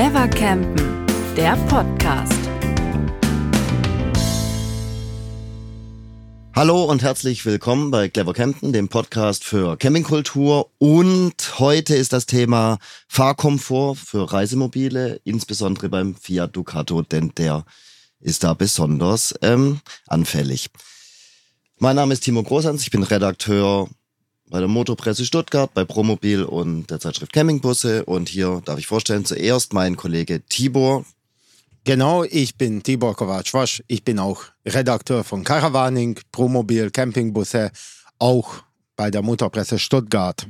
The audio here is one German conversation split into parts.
Clever Campen, der Podcast. Hallo und herzlich willkommen bei Clever Campen, dem Podcast für Campingkultur. Und heute ist das Thema Fahrkomfort für Reisemobile, insbesondere beim Fiat Ducato, denn der ist da besonders ähm, anfällig. Mein Name ist Timo Großhans, ich bin Redakteur bei der Motorpresse Stuttgart, bei Promobil und der Zeitschrift Campingbusse. Und hier darf ich vorstellen, zuerst mein Kollege Tibor. Genau, ich bin Tibor Kovac-Wasch. Ich bin auch Redakteur von Caravaning, Promobil, Campingbusse, auch bei der Motorpresse Stuttgart.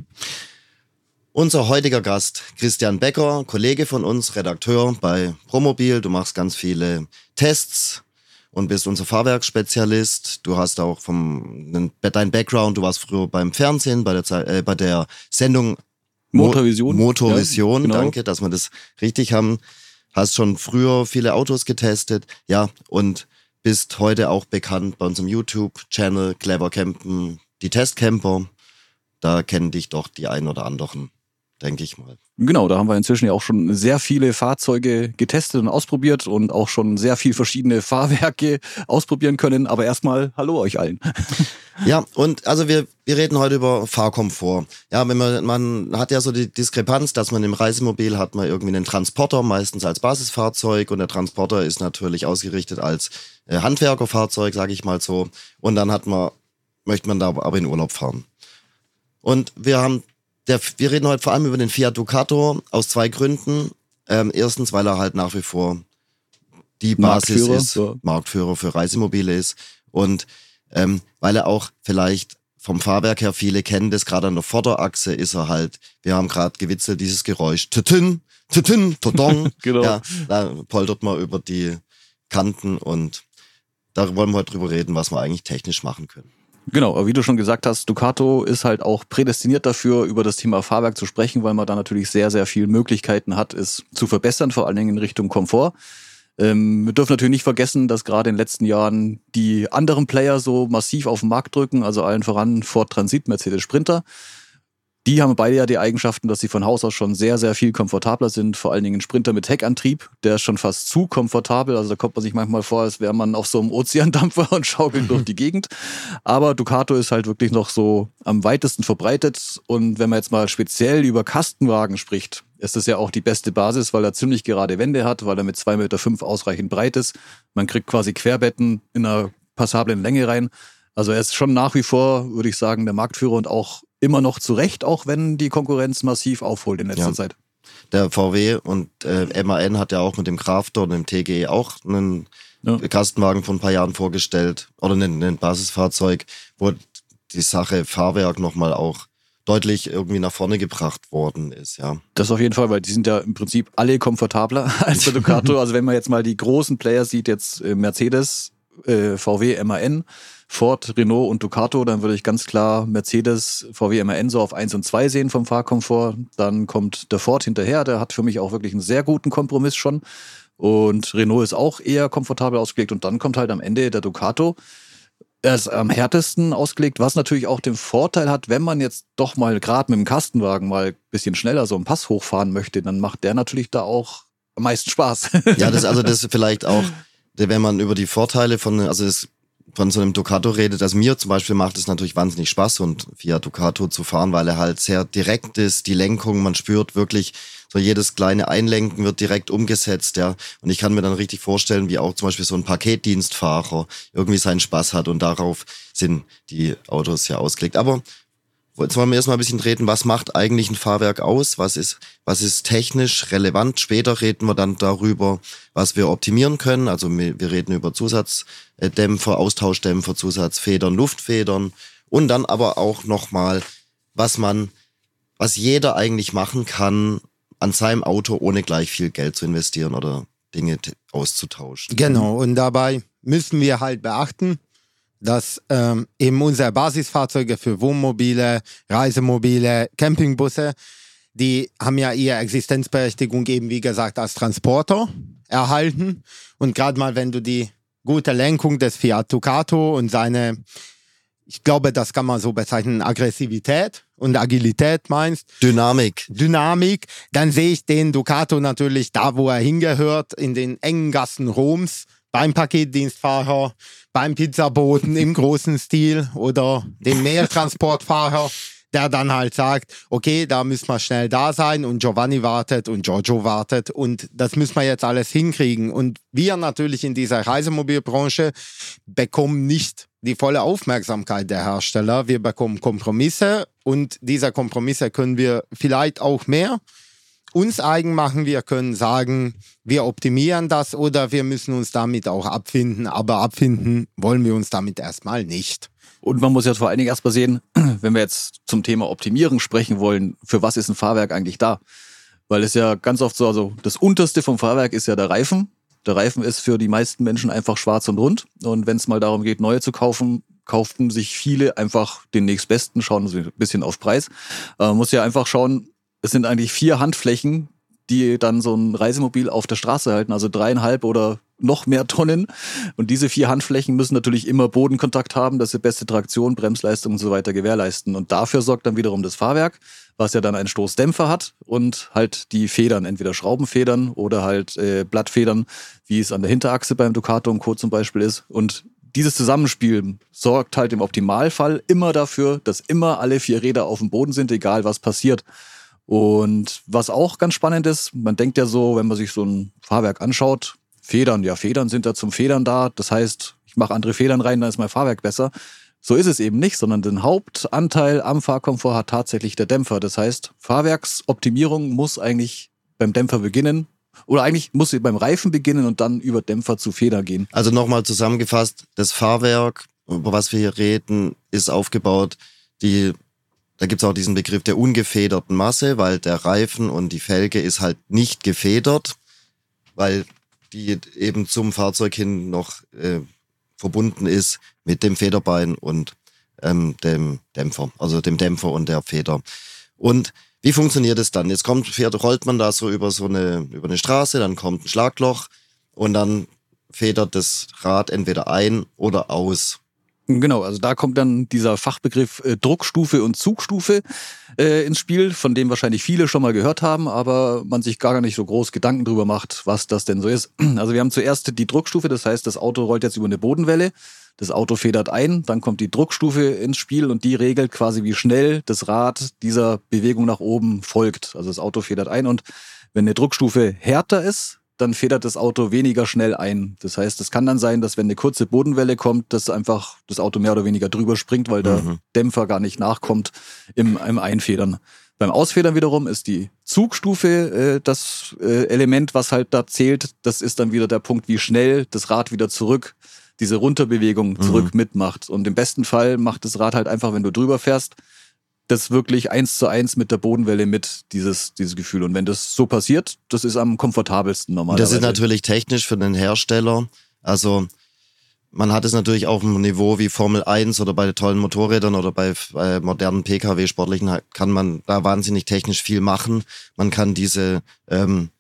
Unser heutiger Gast, Christian Becker, Kollege von uns, Redakteur bei Promobil. Du machst ganz viele Tests, und bist unser Fahrwerksspezialist. Du hast auch vom dein Background, du warst früher beim Fernsehen, bei der, äh, bei der Sendung Motorvision. Motorvision, ja, genau. danke, dass wir das richtig haben. Hast schon früher viele Autos getestet, ja, und bist heute auch bekannt bei unserem YouTube-Channel Clever Campen, die Testcamper. Da kennen dich doch die ein oder anderen denke ich mal. Genau, da haben wir inzwischen ja auch schon sehr viele Fahrzeuge getestet und ausprobiert und auch schon sehr viel verschiedene Fahrwerke ausprobieren können. Aber erstmal hallo euch allen. Ja, und also wir, wir reden heute über Fahrkomfort. Ja, wenn man, man hat ja so die Diskrepanz, dass man im Reisemobil hat man irgendwie einen Transporter, meistens als Basisfahrzeug und der Transporter ist natürlich ausgerichtet als äh, Handwerkerfahrzeug, sage ich mal so. Und dann hat man, möchte man da aber in Urlaub fahren. Und wir haben der, wir reden heute vor allem über den Fiat Ducato aus zwei Gründen. Ähm, erstens, weil er halt nach wie vor die Basis Marktführer, ist, ja. Marktführer für Reisemobile ist und ähm, weil er auch vielleicht vom Fahrwerk her viele kennen das, gerade an der Vorderachse ist er halt, wir haben gerade gewitzelt, dieses Geräusch, tütün, tütün, todong, genau. ja, da poltert man über die Kanten und da wollen wir heute drüber reden, was wir eigentlich technisch machen können. Genau, aber wie du schon gesagt hast, Ducato ist halt auch prädestiniert dafür, über das Thema Fahrwerk zu sprechen, weil man da natürlich sehr, sehr viele Möglichkeiten hat, es zu verbessern, vor allen Dingen in Richtung Komfort. Ähm, wir dürfen natürlich nicht vergessen, dass gerade in den letzten Jahren die anderen Player so massiv auf den Markt drücken, also allen voran Ford Transit, Mercedes Sprinter. Die haben beide ja die Eigenschaften, dass sie von Haus aus schon sehr, sehr viel komfortabler sind. Vor allen Dingen ein Sprinter mit Heckantrieb, der ist schon fast zu komfortabel. Also da kommt man sich manchmal vor, als wäre man auf so einem Ozeandampfer und schaukelt durch die Gegend. Aber Ducato ist halt wirklich noch so am weitesten verbreitet. Und wenn man jetzt mal speziell über Kastenwagen spricht, ist das ja auch die beste Basis, weil er ziemlich gerade Wände hat, weil er mit 2,5 Meter fünf ausreichend breit ist. Man kriegt quasi Querbetten in einer passablen Länge rein. Also er ist schon nach wie vor, würde ich sagen, der Marktführer und auch immer noch zurecht, auch wenn die Konkurrenz massiv aufholt in letzter ja. Zeit. Der VW und äh, MAN hat ja auch mit dem Crafter und dem TGE auch einen ja. Kastenwagen vor ein paar Jahren vorgestellt oder ein, ein Basisfahrzeug, wo die Sache Fahrwerk nochmal auch deutlich irgendwie nach vorne gebracht worden ist, ja. Das auf jeden Fall, weil die sind ja im Prinzip alle komfortabler als der Ducato. also wenn man jetzt mal die großen Player sieht, jetzt äh, Mercedes, äh, VW, MAN, Ford, Renault und Ducato, dann würde ich ganz klar Mercedes, VW MAN so auf 1 und 2 sehen vom Fahrkomfort. Dann kommt der Ford hinterher, der hat für mich auch wirklich einen sehr guten Kompromiss schon. Und Renault ist auch eher komfortabel ausgelegt. Und dann kommt halt am Ende der Ducato. Er ist am härtesten ausgelegt, was natürlich auch den Vorteil hat, wenn man jetzt doch mal gerade mit dem Kastenwagen mal ein bisschen schneller so einen Pass hochfahren möchte, dann macht der natürlich da auch am meisten Spaß. Ja, das also das vielleicht auch, wenn man über die Vorteile von, also es von so einem Ducato redet, also mir zum Beispiel macht es natürlich wahnsinnig Spaß und Fiat Ducato zu fahren, weil er halt sehr direkt ist, die Lenkung, man spürt wirklich, so jedes kleine Einlenken wird direkt umgesetzt, ja. Und ich kann mir dann richtig vorstellen, wie auch zum Beispiel so ein Paketdienstfahrer irgendwie seinen Spaß hat und darauf sind die Autos ja ausgelegt. Aber Jetzt wollen wir erstmal ein bisschen reden, was macht eigentlich ein Fahrwerk aus? Was ist, was ist technisch relevant? Später reden wir dann darüber, was wir optimieren können. Also wir, reden über Zusatzdämpfer, Austauschdämpfer, Zusatzfedern, Luftfedern und dann aber auch nochmal, was man, was jeder eigentlich machen kann an seinem Auto, ohne gleich viel Geld zu investieren oder Dinge auszutauschen. Genau, und dabei müssen wir halt beachten, dass ähm, eben unsere Basisfahrzeuge für Wohnmobile, Reisemobile, Campingbusse, die haben ja ihre Existenzberechtigung eben, wie gesagt, als Transporter erhalten. Und gerade mal, wenn du die gute Lenkung des Fiat Ducato und seine ich glaube, das kann man so bezeichnen, Aggressivität und Agilität meinst. Dynamik. Dynamik, dann sehe ich den Ducato natürlich da, wo er hingehört, in den engen Gassen Roms, beim Paketdienstfahrer, beim Pizzaboten im großen Stil oder dem Mehrtransportfahrer, der dann halt sagt, okay, da müssen wir schnell da sein und Giovanni wartet und Giorgio wartet und das müssen wir jetzt alles hinkriegen. Und wir natürlich in dieser Reisemobilbranche bekommen nicht die volle Aufmerksamkeit der Hersteller. Wir bekommen Kompromisse und diese Kompromisse können wir vielleicht auch mehr uns eigen machen. Wir können sagen, wir optimieren das oder wir müssen uns damit auch abfinden. Aber abfinden wollen wir uns damit erstmal nicht. Und man muss ja vor allen Dingen erstmal sehen, wenn wir jetzt zum Thema Optimierung sprechen wollen, für was ist ein Fahrwerk eigentlich da? Weil es ja ganz oft so, also das unterste vom Fahrwerk ist ja der Reifen. Der Reifen ist für die meisten Menschen einfach schwarz und rund. Und wenn es mal darum geht, neue zu kaufen, kauften sich viele einfach den nächstbesten, schauen ein bisschen auf Preis. Äh, man muss ja einfach schauen, es sind eigentlich vier Handflächen, die dann so ein Reisemobil auf der Straße halten, also dreieinhalb oder noch mehr Tonnen. Und diese vier Handflächen müssen natürlich immer Bodenkontakt haben, dass sie beste Traktion, Bremsleistung und so weiter gewährleisten. Und dafür sorgt dann wiederum das Fahrwerk, was ja dann einen Stoßdämpfer hat und halt die Federn, entweder Schraubenfedern oder halt äh, Blattfedern, wie es an der Hinterachse beim Ducato und Co. zum Beispiel ist. Und dieses Zusammenspiel sorgt halt im Optimalfall immer dafür, dass immer alle vier Räder auf dem Boden sind, egal was passiert. Und was auch ganz spannend ist, man denkt ja so, wenn man sich so ein Fahrwerk anschaut, Federn, ja, Federn sind da zum Federn da. Das heißt, ich mache andere Federn rein, dann ist mein Fahrwerk besser. So ist es eben nicht, sondern den Hauptanteil am Fahrkomfort hat tatsächlich der Dämpfer. Das heißt, Fahrwerksoptimierung muss eigentlich beim Dämpfer beginnen. Oder eigentlich muss sie beim Reifen beginnen und dann über Dämpfer zu Feder gehen. Also nochmal zusammengefasst, das Fahrwerk, über was wir hier reden, ist aufgebaut, die da gibt's auch diesen Begriff der ungefederten Masse, weil der Reifen und die Felge ist halt nicht gefedert, weil die eben zum Fahrzeug hin noch äh, verbunden ist mit dem Federbein und ähm, dem Dämpfer, also dem Dämpfer und der Feder. Und wie funktioniert es dann? Jetzt kommt, fährt, rollt man da so über so eine, über eine Straße, dann kommt ein Schlagloch und dann federt das Rad entweder ein oder aus. Genau, also da kommt dann dieser Fachbegriff äh, Druckstufe und Zugstufe äh, ins Spiel, von dem wahrscheinlich viele schon mal gehört haben, aber man sich gar nicht so groß Gedanken drüber macht, was das denn so ist. Also wir haben zuerst die Druckstufe, das heißt, das Auto rollt jetzt über eine Bodenwelle, das Auto federt ein, dann kommt die Druckstufe ins Spiel und die regelt quasi, wie schnell das Rad dieser Bewegung nach oben folgt. Also das Auto federt ein und wenn eine Druckstufe härter ist, dann federt das Auto weniger schnell ein. Das heißt, es kann dann sein, dass wenn eine kurze Bodenwelle kommt, dass einfach das Auto mehr oder weniger drüber springt, weil der mhm. Dämpfer gar nicht nachkommt im, im Einfedern. Beim Ausfedern wiederum ist die Zugstufe äh, das äh, Element, was halt da zählt. Das ist dann wieder der Punkt, wie schnell das Rad wieder zurück, diese Runterbewegung zurück mhm. mitmacht. Und im besten Fall macht das Rad halt einfach, wenn du drüber fährst, das wirklich eins zu eins mit der Bodenwelle mit, dieses, dieses Gefühl. Und wenn das so passiert, das ist am komfortabelsten normalerweise. Das ist natürlich technisch für den Hersteller. Also man hat es natürlich auf einem Niveau wie Formel 1 oder bei tollen Motorrädern oder bei, bei modernen Pkw-Sportlichen kann man da wahnsinnig technisch viel machen. Man kann diese, ähm,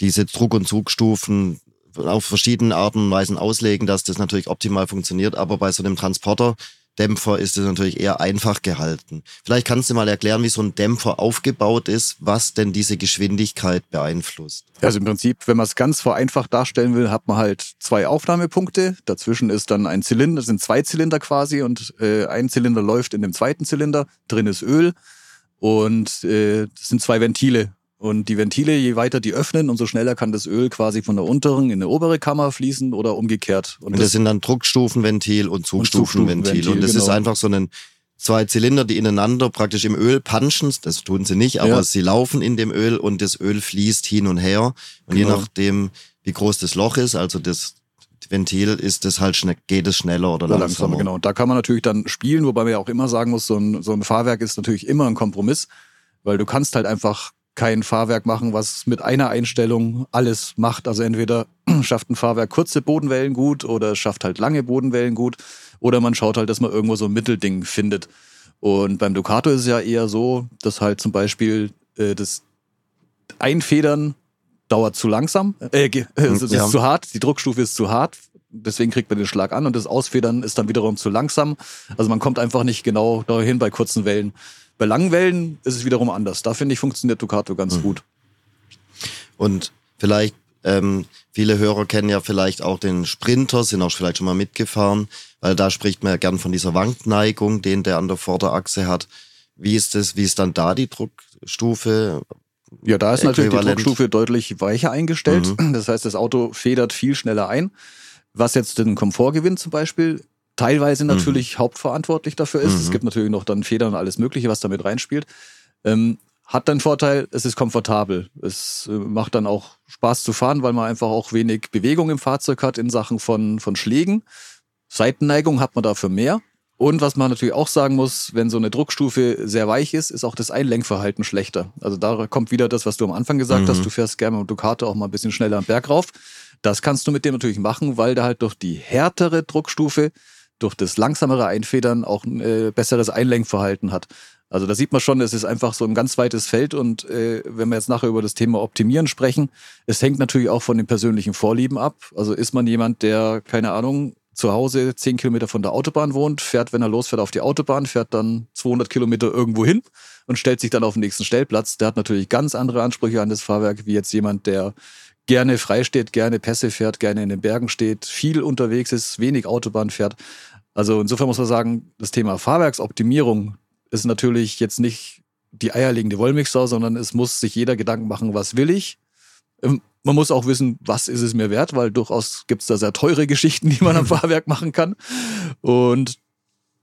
diese Druck- und Zugstufen auf verschiedene Arten und Weisen auslegen, dass das natürlich optimal funktioniert. Aber bei so einem Transporter Dämpfer ist es natürlich eher einfach gehalten. Vielleicht kannst du mal erklären, wie so ein Dämpfer aufgebaut ist, was denn diese Geschwindigkeit beeinflusst. Also im Prinzip, wenn man es ganz vereinfacht darstellen will, hat man halt zwei Aufnahmepunkte. Dazwischen ist dann ein Zylinder, sind zwei Zylinder quasi und äh, ein Zylinder läuft in dem zweiten Zylinder. Drin ist Öl und äh, das sind zwei Ventile. Und die Ventile, je weiter die öffnen, umso schneller kann das Öl quasi von der unteren in eine obere Kammer fließen oder umgekehrt. Und, und das, das, sind dann Druckstufenventil und Zugstufenventil. Und, und das genau. ist einfach so ein zwei Zylinder, die ineinander praktisch im Öl punchen. Das tun sie nicht, aber ja. sie laufen in dem Öl und das Öl fließt hin und her. Und genau. je nachdem, wie groß das Loch ist, also das Ventil ist es halt schnell, geht es schneller oder langsamer. langsamer. Genau. Und da kann man natürlich dann spielen, wobei man ja auch immer sagen muss, so ein, so ein Fahrwerk ist natürlich immer ein Kompromiss, weil du kannst halt einfach kein Fahrwerk machen, was mit einer Einstellung alles macht. Also entweder schafft ein Fahrwerk kurze Bodenwellen gut oder es schafft halt lange Bodenwellen gut oder man schaut halt, dass man irgendwo so ein Mittelding findet. Und beim Ducato ist es ja eher so, dass halt zum Beispiel äh, das Einfedern dauert zu langsam, äh, es ist ja. zu hart, die Druckstufe ist zu hart, Deswegen kriegt man den Schlag an und das Ausfedern ist dann wiederum zu langsam. Also man kommt einfach nicht genau dahin bei kurzen Wellen. Bei langen Wellen ist es wiederum anders. Da finde ich, funktioniert Ducato ganz mhm. gut. Und vielleicht, ähm, viele Hörer kennen ja vielleicht auch den Sprinter, sind auch vielleicht schon mal mitgefahren, weil da spricht man ja gern von dieser Wankneigung, den der an der Vorderachse hat. Wie ist das, wie ist dann da die Druckstufe? Ja, da ist natürlich die Druckstufe deutlich weicher eingestellt. Mhm. Das heißt, das Auto federt viel schneller ein. Was jetzt den Komfortgewinn zum Beispiel teilweise mhm. natürlich mhm. hauptverantwortlich dafür ist. Mhm. Es gibt natürlich noch dann Federn und alles Mögliche, was damit reinspielt. Ähm, hat dann Vorteil, es ist komfortabel. Es äh, macht dann auch Spaß zu fahren, weil man einfach auch wenig Bewegung im Fahrzeug hat in Sachen von, von Schlägen. Seitenneigung hat man dafür mehr. Und was man natürlich auch sagen muss, wenn so eine Druckstufe sehr weich ist, ist auch das Einlenkverhalten schlechter. Also da kommt wieder das, was du am Anfang gesagt mhm. hast, du fährst gerne mit Ducato auch mal ein bisschen schneller am Berg rauf. Das kannst du mit dem natürlich machen, weil der halt durch die härtere Druckstufe, durch das langsamere Einfedern auch ein äh, besseres Einlenkverhalten hat. Also da sieht man schon, es ist einfach so ein ganz weites Feld und äh, wenn wir jetzt nachher über das Thema Optimieren sprechen, es hängt natürlich auch von den persönlichen Vorlieben ab. Also ist man jemand, der, keine Ahnung, zu Hause zehn Kilometer von der Autobahn wohnt, fährt, wenn er losfährt, auf die Autobahn, fährt dann 200 Kilometer irgendwo hin und stellt sich dann auf den nächsten Stellplatz. Der hat natürlich ganz andere Ansprüche an das Fahrwerk, wie jetzt jemand, der gerne frei steht, gerne Pässe fährt, gerne in den Bergen steht, viel unterwegs ist, wenig Autobahn fährt. Also insofern muss man sagen, das Thema Fahrwerksoptimierung ist natürlich jetzt nicht die eierlegende Wollmilchsau, sondern es muss sich jeder Gedanken machen, was will ich? Ähm, man muss auch wissen, was ist es mir wert, weil durchaus gibt es da sehr teure Geschichten, die man am Fahrwerk machen kann. Und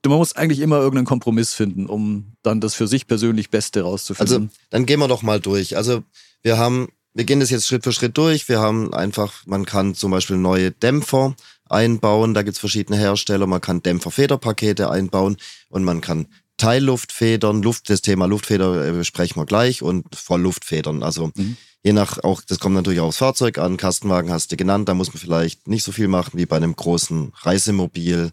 man muss eigentlich immer irgendeinen Kompromiss finden, um dann das für sich persönlich Beste rauszufinden. Also dann gehen wir doch mal durch. Also wir haben, wir gehen das jetzt Schritt für Schritt durch. Wir haben einfach, man kann zum Beispiel neue Dämpfer einbauen. Da gibt es verschiedene Hersteller. Man kann Dämpferfederpakete einbauen und man kann Teilluftfedern, Luft, das Thema Luftfeder äh, besprechen wir gleich und Vollluftfedern. Also mhm. je nach, auch, das kommt natürlich auch aufs Fahrzeug an, Kastenwagen hast du genannt, da muss man vielleicht nicht so viel machen wie bei einem großen Reisemobil,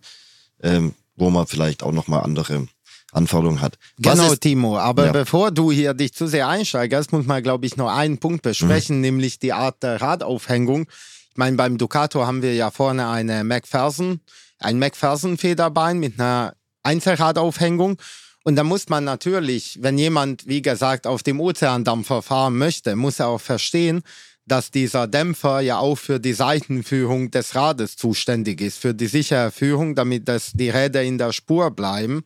ähm, wo man vielleicht auch nochmal andere Anforderungen hat. Was genau, Timo. Aber ja. bevor du hier dich zu sehr einsteigerst, muss man, glaube ich, noch einen Punkt besprechen, mhm. nämlich die Art der Radaufhängung. Ich meine, beim Ducato haben wir ja vorne eine McPherson, ein McPherson-Federbein mit einer Einzelradaufhängung. Und da muss man natürlich, wenn jemand, wie gesagt, auf dem Ozeandampfer fahren möchte, muss er auch verstehen, dass dieser Dämpfer ja auch für die Seitenführung des Rades zuständig ist, für die sichere Führung, damit das, die Räder in der Spur bleiben,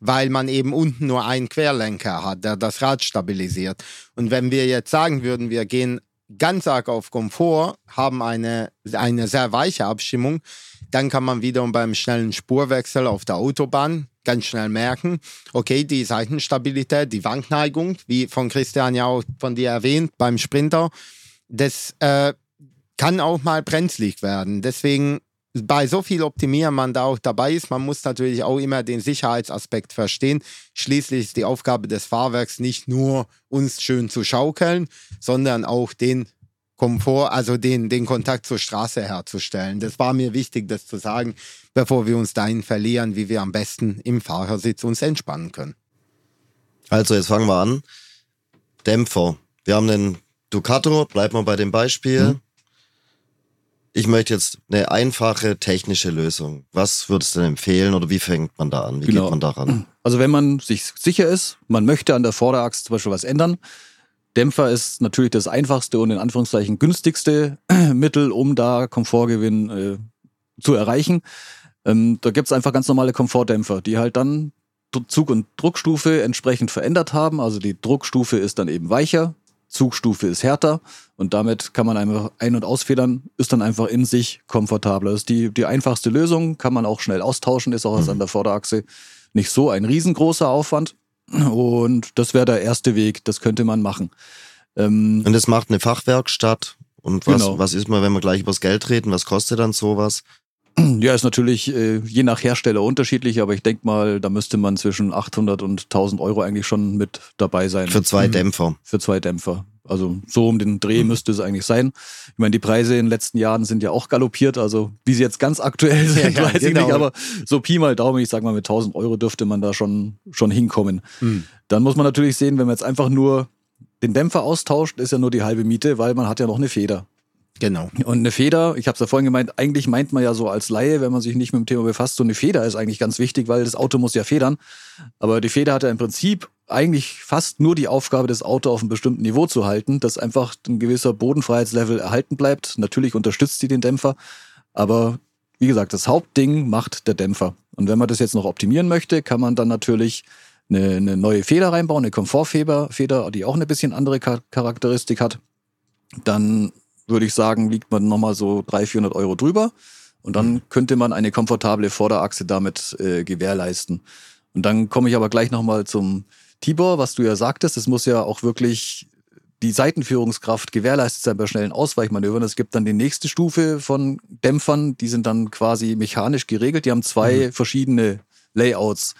weil man eben unten nur einen Querlenker hat, der das Rad stabilisiert. Und wenn wir jetzt sagen würden, wir gehen ganz arg auf Komfort, haben eine, eine sehr weiche Abstimmung, dann kann man wiederum beim schnellen Spurwechsel auf der Autobahn ganz schnell merken, okay, die Seitenstabilität, die Wankneigung, wie von Christian ja auch von dir erwähnt beim Sprinter, das äh, kann auch mal brenzlig werden. Deswegen bei so viel Optimieren man da auch dabei ist, man muss natürlich auch immer den Sicherheitsaspekt verstehen. Schließlich ist die Aufgabe des Fahrwerks nicht nur uns schön zu schaukeln, sondern auch den Komfort, also den, den Kontakt zur Straße herzustellen. Das war mir wichtig, das zu sagen, bevor wir uns dahin verlieren, wie wir am besten im Fahrersitz uns entspannen können. Also jetzt fangen wir an. Dämpfer. Wir haben den Ducato, bleiben wir bei dem Beispiel. Hm. Ich möchte jetzt eine einfache technische Lösung. Was würdest du denn empfehlen oder wie fängt man da an? Wie genau. geht man daran? Also wenn man sich sicher ist, man möchte an der Vorderachse zum Beispiel was ändern, Dämpfer ist natürlich das einfachste und in Anführungszeichen günstigste Mittel, um da Komfortgewinn äh, zu erreichen. Ähm, da gibt's einfach ganz normale Komfortdämpfer, die halt dann Zug- und Druckstufe entsprechend verändert haben. Also die Druckstufe ist dann eben weicher, Zugstufe ist härter und damit kann man einfach ein- und ausfedern, ist dann einfach in sich komfortabler. Das ist die, die einfachste Lösung, kann man auch schnell austauschen, ist auch mhm. an der Vorderachse nicht so ein riesengroßer Aufwand. Und das wäre der erste Weg, das könnte man machen. Ähm, und das macht eine Fachwerkstatt. Und was, genau. was ist mal, wenn wir gleich übers Geld reden, was kostet dann sowas? Ja, ist natürlich äh, je nach Hersteller unterschiedlich, aber ich denke mal, da müsste man zwischen 800 und 1000 Euro eigentlich schon mit dabei sein. Für zwei mhm. Dämpfer. Für zwei Dämpfer. Also so um den Dreh mhm. müsste es eigentlich sein. Ich meine, die Preise in den letzten Jahren sind ja auch galoppiert, also wie sie jetzt ganz aktuell sind, ja, weiß genau. ich nicht, aber so Pi mal Daumen, ich sag mal mit 1000 Euro dürfte man da schon, schon hinkommen. Mhm. Dann muss man natürlich sehen, wenn man jetzt einfach nur den Dämpfer austauscht, ist ja nur die halbe Miete, weil man hat ja noch eine Feder. Genau. Und eine Feder, ich habe es ja vorhin gemeint, eigentlich meint man ja so als Laie, wenn man sich nicht mit dem Thema befasst, so eine Feder ist eigentlich ganz wichtig, weil das Auto muss ja federn. Aber die Feder hat ja im Prinzip eigentlich fast nur die Aufgabe, das Auto auf einem bestimmten Niveau zu halten, dass einfach ein gewisser Bodenfreiheitslevel erhalten bleibt. Natürlich unterstützt sie den Dämpfer, aber wie gesagt, das Hauptding macht der Dämpfer. Und wenn man das jetzt noch optimieren möchte, kann man dann natürlich eine, eine neue Feder reinbauen, eine Komfortfeder, Feder, die auch eine bisschen andere Charakteristik hat. Dann würde ich sagen, liegt man nochmal so 300, 400 Euro drüber. Und dann könnte man eine komfortable Vorderachse damit äh, gewährleisten. Und dann komme ich aber gleich nochmal zum Tibor, was du ja sagtest. Es muss ja auch wirklich die Seitenführungskraft gewährleistet sein bei schnellen Ausweichmanövern. Es gibt dann die nächste Stufe von Dämpfern, die sind dann quasi mechanisch geregelt. Die haben zwei mhm. verschiedene Layouts.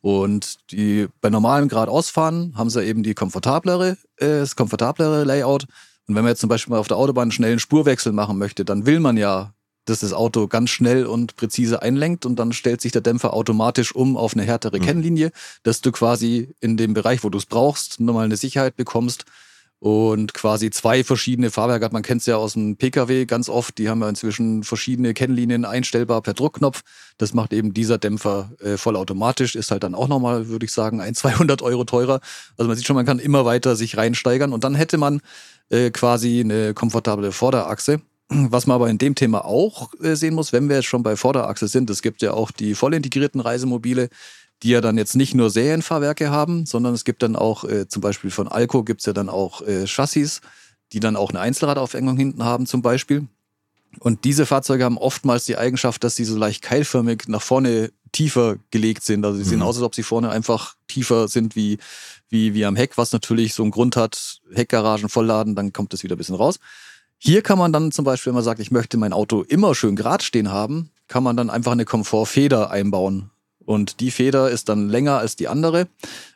Und die bei normalem geradeausfahren haben sie eben die komfortablere, äh, das komfortablere Layout. Und wenn man jetzt zum Beispiel mal auf der Autobahn einen schnellen Spurwechsel machen möchte, dann will man ja, dass das Auto ganz schnell und präzise einlenkt und dann stellt sich der Dämpfer automatisch um auf eine härtere mhm. Kennlinie, dass du quasi in dem Bereich, wo du es brauchst, nochmal eine Sicherheit bekommst und quasi zwei verschiedene Fahrwerke hat. Man kennt es ja aus dem Pkw ganz oft. Die haben ja inzwischen verschiedene Kennlinien einstellbar per Druckknopf. Das macht eben dieser Dämpfer äh, vollautomatisch. Ist halt dann auch nochmal, würde ich sagen, ein 200 Euro teurer. Also man sieht schon, man kann immer weiter sich reinsteigern. Und dann hätte man äh, quasi eine komfortable Vorderachse. Was man aber in dem Thema auch äh, sehen muss, wenn wir jetzt schon bei Vorderachse sind, es gibt ja auch die voll integrierten Reisemobile, die ja dann jetzt nicht nur Serienfahrwerke haben, sondern es gibt dann auch, äh, zum Beispiel von Alco gibt es ja dann auch äh, Chassis, die dann auch eine Einzelradaufhängung hinten haben zum Beispiel. Und diese Fahrzeuge haben oftmals die Eigenschaft, dass sie so leicht keilförmig nach vorne tiefer gelegt sind. Also sie mhm. sehen aus, als ob sie vorne einfach tiefer sind wie, wie, wie am Heck, was natürlich so einen Grund hat, Heckgaragen vollladen, dann kommt es wieder ein bisschen raus. Hier kann man dann zum Beispiel, wenn man sagt, ich möchte mein Auto immer schön gerade stehen haben, kann man dann einfach eine Komfortfeder einbauen. Und die Feder ist dann länger als die andere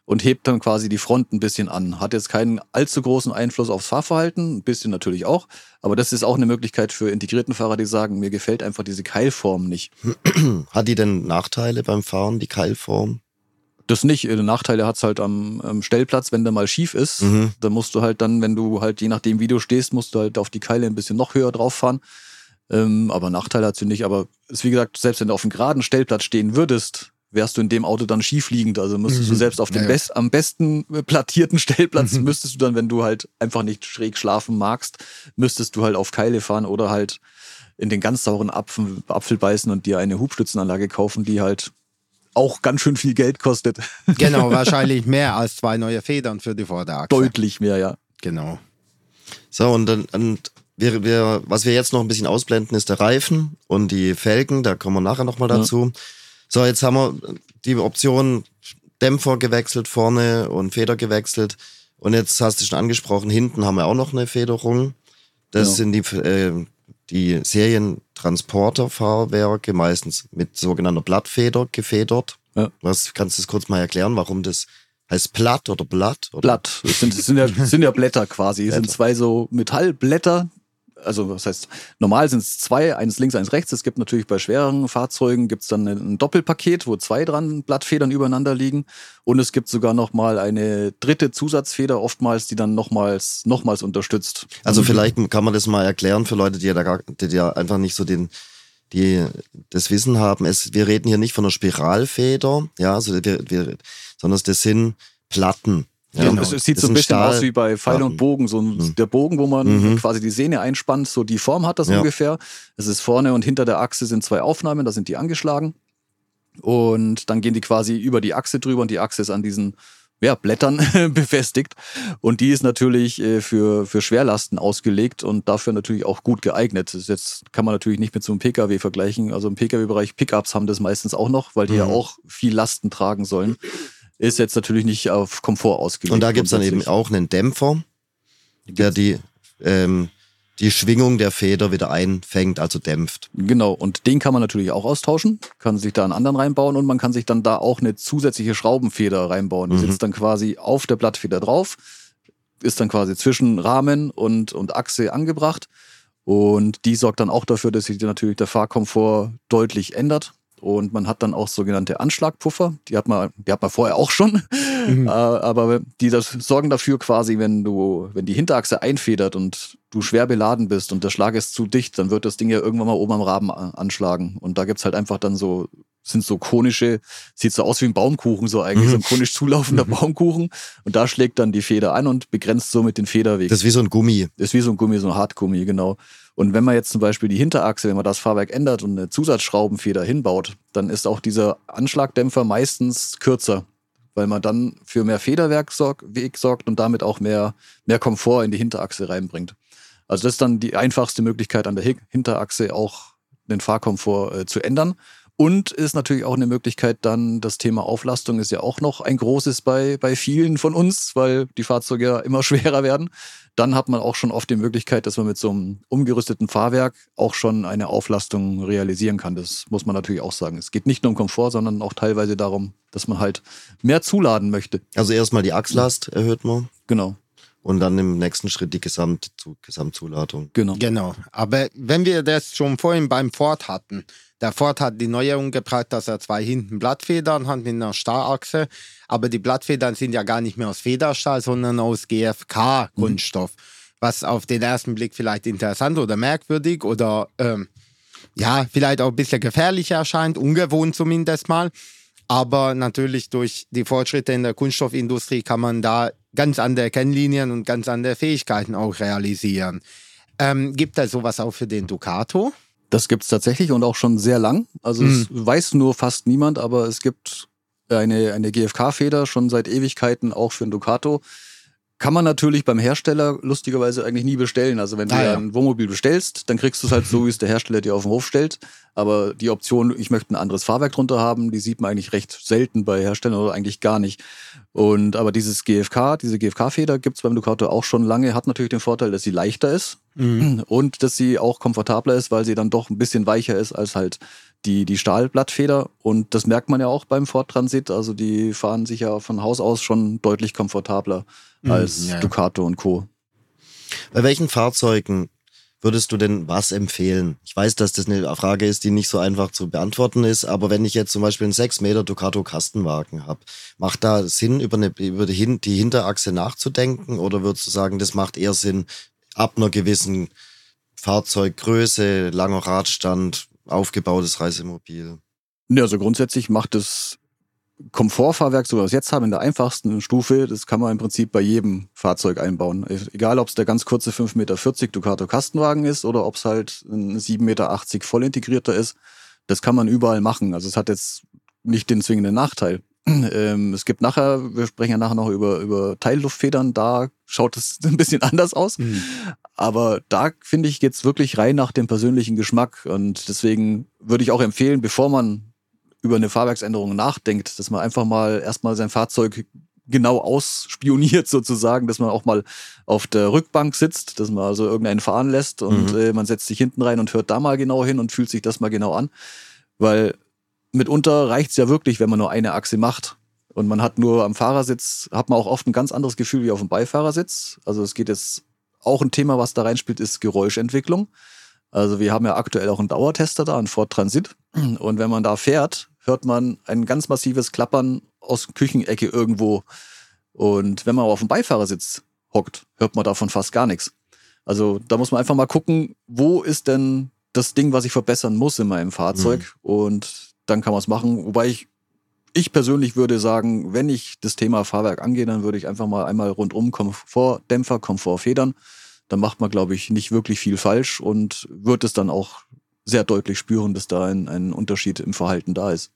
und hebt dann quasi die Front ein bisschen an. Hat jetzt keinen allzu großen Einfluss aufs Fahrverhalten, ein bisschen natürlich auch. Aber das ist auch eine Möglichkeit für integrierten Fahrer, die sagen, mir gefällt einfach diese Keilform nicht. Hat die denn Nachteile beim Fahren, die Keilform? Das nicht. Nachteile hat's halt am, am, Stellplatz, wenn der mal schief ist. Mhm. Dann musst du halt dann, wenn du halt je nachdem, wie du stehst, musst du halt auf die Keile ein bisschen noch höher drauf fahren. Ähm, aber Nachteile hat sie nicht. Aber ist wie gesagt, selbst wenn du auf einem geraden Stellplatz stehen würdest, wärst du in dem Auto dann schiefliegend. Also müsstest mhm. du selbst auf dem ja, best, am besten plattierten Stellplatz, mhm. müsstest du dann, wenn du halt einfach nicht schräg schlafen magst, müsstest du halt auf Keile fahren oder halt in den ganz sauren Apfel, Apfel beißen und dir eine Hubstützenanlage kaufen, die halt auch ganz schön viel Geld kostet. Genau, wahrscheinlich mehr als zwei neue Federn für die Vorderachse. Deutlich mehr, ja. Genau. So, und dann, und wir, wir, was wir jetzt noch ein bisschen ausblenden, ist der Reifen und die Felgen. Da kommen wir nachher nochmal dazu. Ja. So, jetzt haben wir die Option Dämpfer gewechselt vorne und Feder gewechselt. Und jetzt hast du schon angesprochen, hinten haben wir auch noch eine Federung. Das ja. sind die, äh, die Serientransporterfahrwerke, meistens mit sogenannter Blattfeder gefedert. Ja. Was kannst du das kurz mal erklären, warum das heißt Blatt oder Blatt? Oder? Blatt. Das sind, das sind, ja, sind ja Blätter quasi. Es sind zwei so Metallblätter, also was heißt, normal sind es zwei, eins links, eins rechts. Es gibt natürlich bei schwereren Fahrzeugen gibt's dann ein Doppelpaket, wo zwei dran Blattfedern übereinander liegen. Und es gibt sogar noch mal eine dritte Zusatzfeder, oftmals, die dann nochmals, nochmals unterstützt. Also vielleicht kann man das mal erklären für Leute, die ja, da gar, die ja einfach nicht so den, die das Wissen haben. Es, wir reden hier nicht von einer Spiralfeder, ja, also wir, wir, sondern das sind Platten. Ja, genau. Es sieht so ein bisschen Stahl aus wie bei Pfeil und Bogen. So ein, mhm. der Bogen, wo man mhm. quasi die Sehne einspannt, so die Form hat das ja. ungefähr. Es ist vorne und hinter der Achse sind zwei Aufnahmen, da sind die angeschlagen. Und dann gehen die quasi über die Achse drüber und die Achse ist an diesen ja, Blättern befestigt. Und die ist natürlich äh, für, für Schwerlasten ausgelegt und dafür natürlich auch gut geeignet. Das jetzt kann man natürlich nicht mit so einem Pkw vergleichen. Also im Pkw-Bereich Pickups haben das meistens auch noch, weil die mhm. ja auch viel Lasten tragen sollen ist jetzt natürlich nicht auf Komfort ausgelegt. Und da gibt es dann eben auch einen Dämpfer, der die, ähm, die Schwingung der Feder wieder einfängt, also dämpft. Genau, und den kann man natürlich auch austauschen, kann sich da einen anderen reinbauen und man kann sich dann da auch eine zusätzliche Schraubenfeder reinbauen. Die mhm. sitzt dann quasi auf der Blattfeder drauf, ist dann quasi zwischen Rahmen und, und Achse angebracht. Und die sorgt dann auch dafür, dass sich natürlich der Fahrkomfort deutlich ändert und man hat dann auch sogenannte Anschlagpuffer. Die hat man, die hat man vorher auch schon. Mhm. Äh, aber die das sorgen dafür quasi, wenn du, wenn die Hinterachse einfedert und du schwer beladen bist und der Schlag ist zu dicht, dann wird das Ding ja irgendwann mal oben am Rahmen anschlagen. Und da gibt's halt einfach dann so, sind so konische, sieht so aus wie ein Baumkuchen, so eigentlich, mhm. so ein konisch zulaufender mhm. Baumkuchen. Und da schlägt dann die Feder an und begrenzt somit den Federweg. Das ist wie so ein Gummi. Das ist wie so ein Gummi, so ein Hartgummi, genau. Und wenn man jetzt zum Beispiel die Hinterachse, wenn man das Fahrwerk ändert und eine Zusatzschraubenfeder hinbaut, dann ist auch dieser Anschlagdämpfer meistens kürzer, weil man dann für mehr Federweg sorgt und damit auch mehr, mehr Komfort in die Hinterachse reinbringt. Also das ist dann die einfachste Möglichkeit an der Hinterachse auch den Fahrkomfort äh, zu ändern. Und ist natürlich auch eine Möglichkeit, dann das Thema Auflastung ist ja auch noch ein großes bei, bei vielen von uns, weil die Fahrzeuge ja immer schwerer werden. Dann hat man auch schon oft die Möglichkeit, dass man mit so einem umgerüsteten Fahrwerk auch schon eine Auflastung realisieren kann. Das muss man natürlich auch sagen. Es geht nicht nur um Komfort, sondern auch teilweise darum, dass man halt mehr zuladen möchte. Also erstmal die Achslast erhöht man. Genau und dann im nächsten Schritt die Gesamt Gesamtzuladung. Genau. Genau. Aber wenn wir das schon vorhin beim Ford hatten, der Ford hat die Neuerung gebracht, dass er zwei hinten Blattfedern hat mit einer Starrachse. Aber die Blattfedern sind ja gar nicht mehr aus Federstahl, sondern aus GFK-Kunststoff. Mhm. Was auf den ersten Blick vielleicht interessant oder merkwürdig oder ähm, ja, vielleicht auch ein bisschen gefährlich erscheint, ungewohnt zumindest mal. Aber natürlich durch die Fortschritte in der Kunststoffindustrie kann man da ganz andere Kennlinien und ganz andere Fähigkeiten auch realisieren. Ähm, gibt es sowas auch für den Ducato? Das gibt es tatsächlich und auch schon sehr lang. Also mhm. es weiß nur fast niemand, aber es gibt eine, eine GFK-Feder schon seit Ewigkeiten auch für ein Ducato. Kann man natürlich beim Hersteller lustigerweise eigentlich nie bestellen. Also wenn du ah, ja. ein Wohnmobil bestellst, dann kriegst du es halt so, wie es der Hersteller dir auf den Hof stellt. Aber die Option, ich möchte ein anderes Fahrwerk drunter haben, die sieht man eigentlich recht selten bei Herstellern oder eigentlich gar nicht. Und aber dieses GFK, diese GFK-Feder gibt es beim Ducato auch schon lange, hat natürlich den Vorteil, dass sie leichter ist mhm. und dass sie auch komfortabler ist, weil sie dann doch ein bisschen weicher ist als halt die, die Stahlblattfeder. Und das merkt man ja auch beim Ford Transit. Also die fahren sich ja von Haus aus schon deutlich komfortabler mhm, als ja. Ducato und Co. Bei welchen Fahrzeugen würdest du denn was empfehlen? Ich weiß, dass das eine Frage ist, die nicht so einfach zu beantworten ist, aber wenn ich jetzt zum Beispiel einen 6 Meter Ducato Kastenwagen habe, macht da Sinn, über, eine, über die, die Hinterachse nachzudenken oder würdest du sagen, das macht eher Sinn, ab einer gewissen Fahrzeuggröße, langer Radstand, aufgebautes Reisemobil? Ja, also grundsätzlich macht es Komfortfahrwerk, so wie wir es jetzt haben, in der einfachsten Stufe, das kann man im Prinzip bei jedem Fahrzeug einbauen. Egal, ob es der ganz kurze 5,40 Meter Ducato Kastenwagen ist oder ob es halt ein 7,80 Meter voll integrierter ist. Das kann man überall machen. Also es hat jetzt nicht den zwingenden Nachteil. Ähm, es gibt nachher, wir sprechen ja nachher noch über, über Teilluftfedern, da schaut es ein bisschen anders aus. Mhm. Aber da finde ich jetzt wirklich rein nach dem persönlichen Geschmack. Und deswegen würde ich auch empfehlen, bevor man über eine Fahrwerksänderung nachdenkt, dass man einfach mal erstmal sein Fahrzeug genau ausspioniert sozusagen, dass man auch mal auf der Rückbank sitzt, dass man also irgendeinen fahren lässt und mhm. äh, man setzt sich hinten rein und hört da mal genau hin und fühlt sich das mal genau an. Weil mitunter reicht's ja wirklich, wenn man nur eine Achse macht. Und man hat nur am Fahrersitz, hat man auch oft ein ganz anderes Gefühl wie auf dem Beifahrersitz. Also es geht jetzt auch ein Thema, was da reinspielt, ist Geräuschentwicklung. Also wir haben ja aktuell auch einen Dauertester da, einen Ford Transit. Und wenn man da fährt, hört man ein ganz massives Klappern aus Küchenecke irgendwo. Und wenn man auf dem Beifahrersitz hockt, hört man davon fast gar nichts. Also da muss man einfach mal gucken, wo ist denn das Ding, was ich verbessern muss in meinem Fahrzeug. Mhm. Und dann kann man es machen. Wobei ich, ich persönlich würde sagen, wenn ich das Thema Fahrwerk angehe, dann würde ich einfach mal einmal rundum Komfortdämpfer, Komfortfedern. Dann macht man, glaube ich, nicht wirklich viel falsch und wird es dann auch sehr deutlich spüren, dass da ein, ein Unterschied im Verhalten da ist.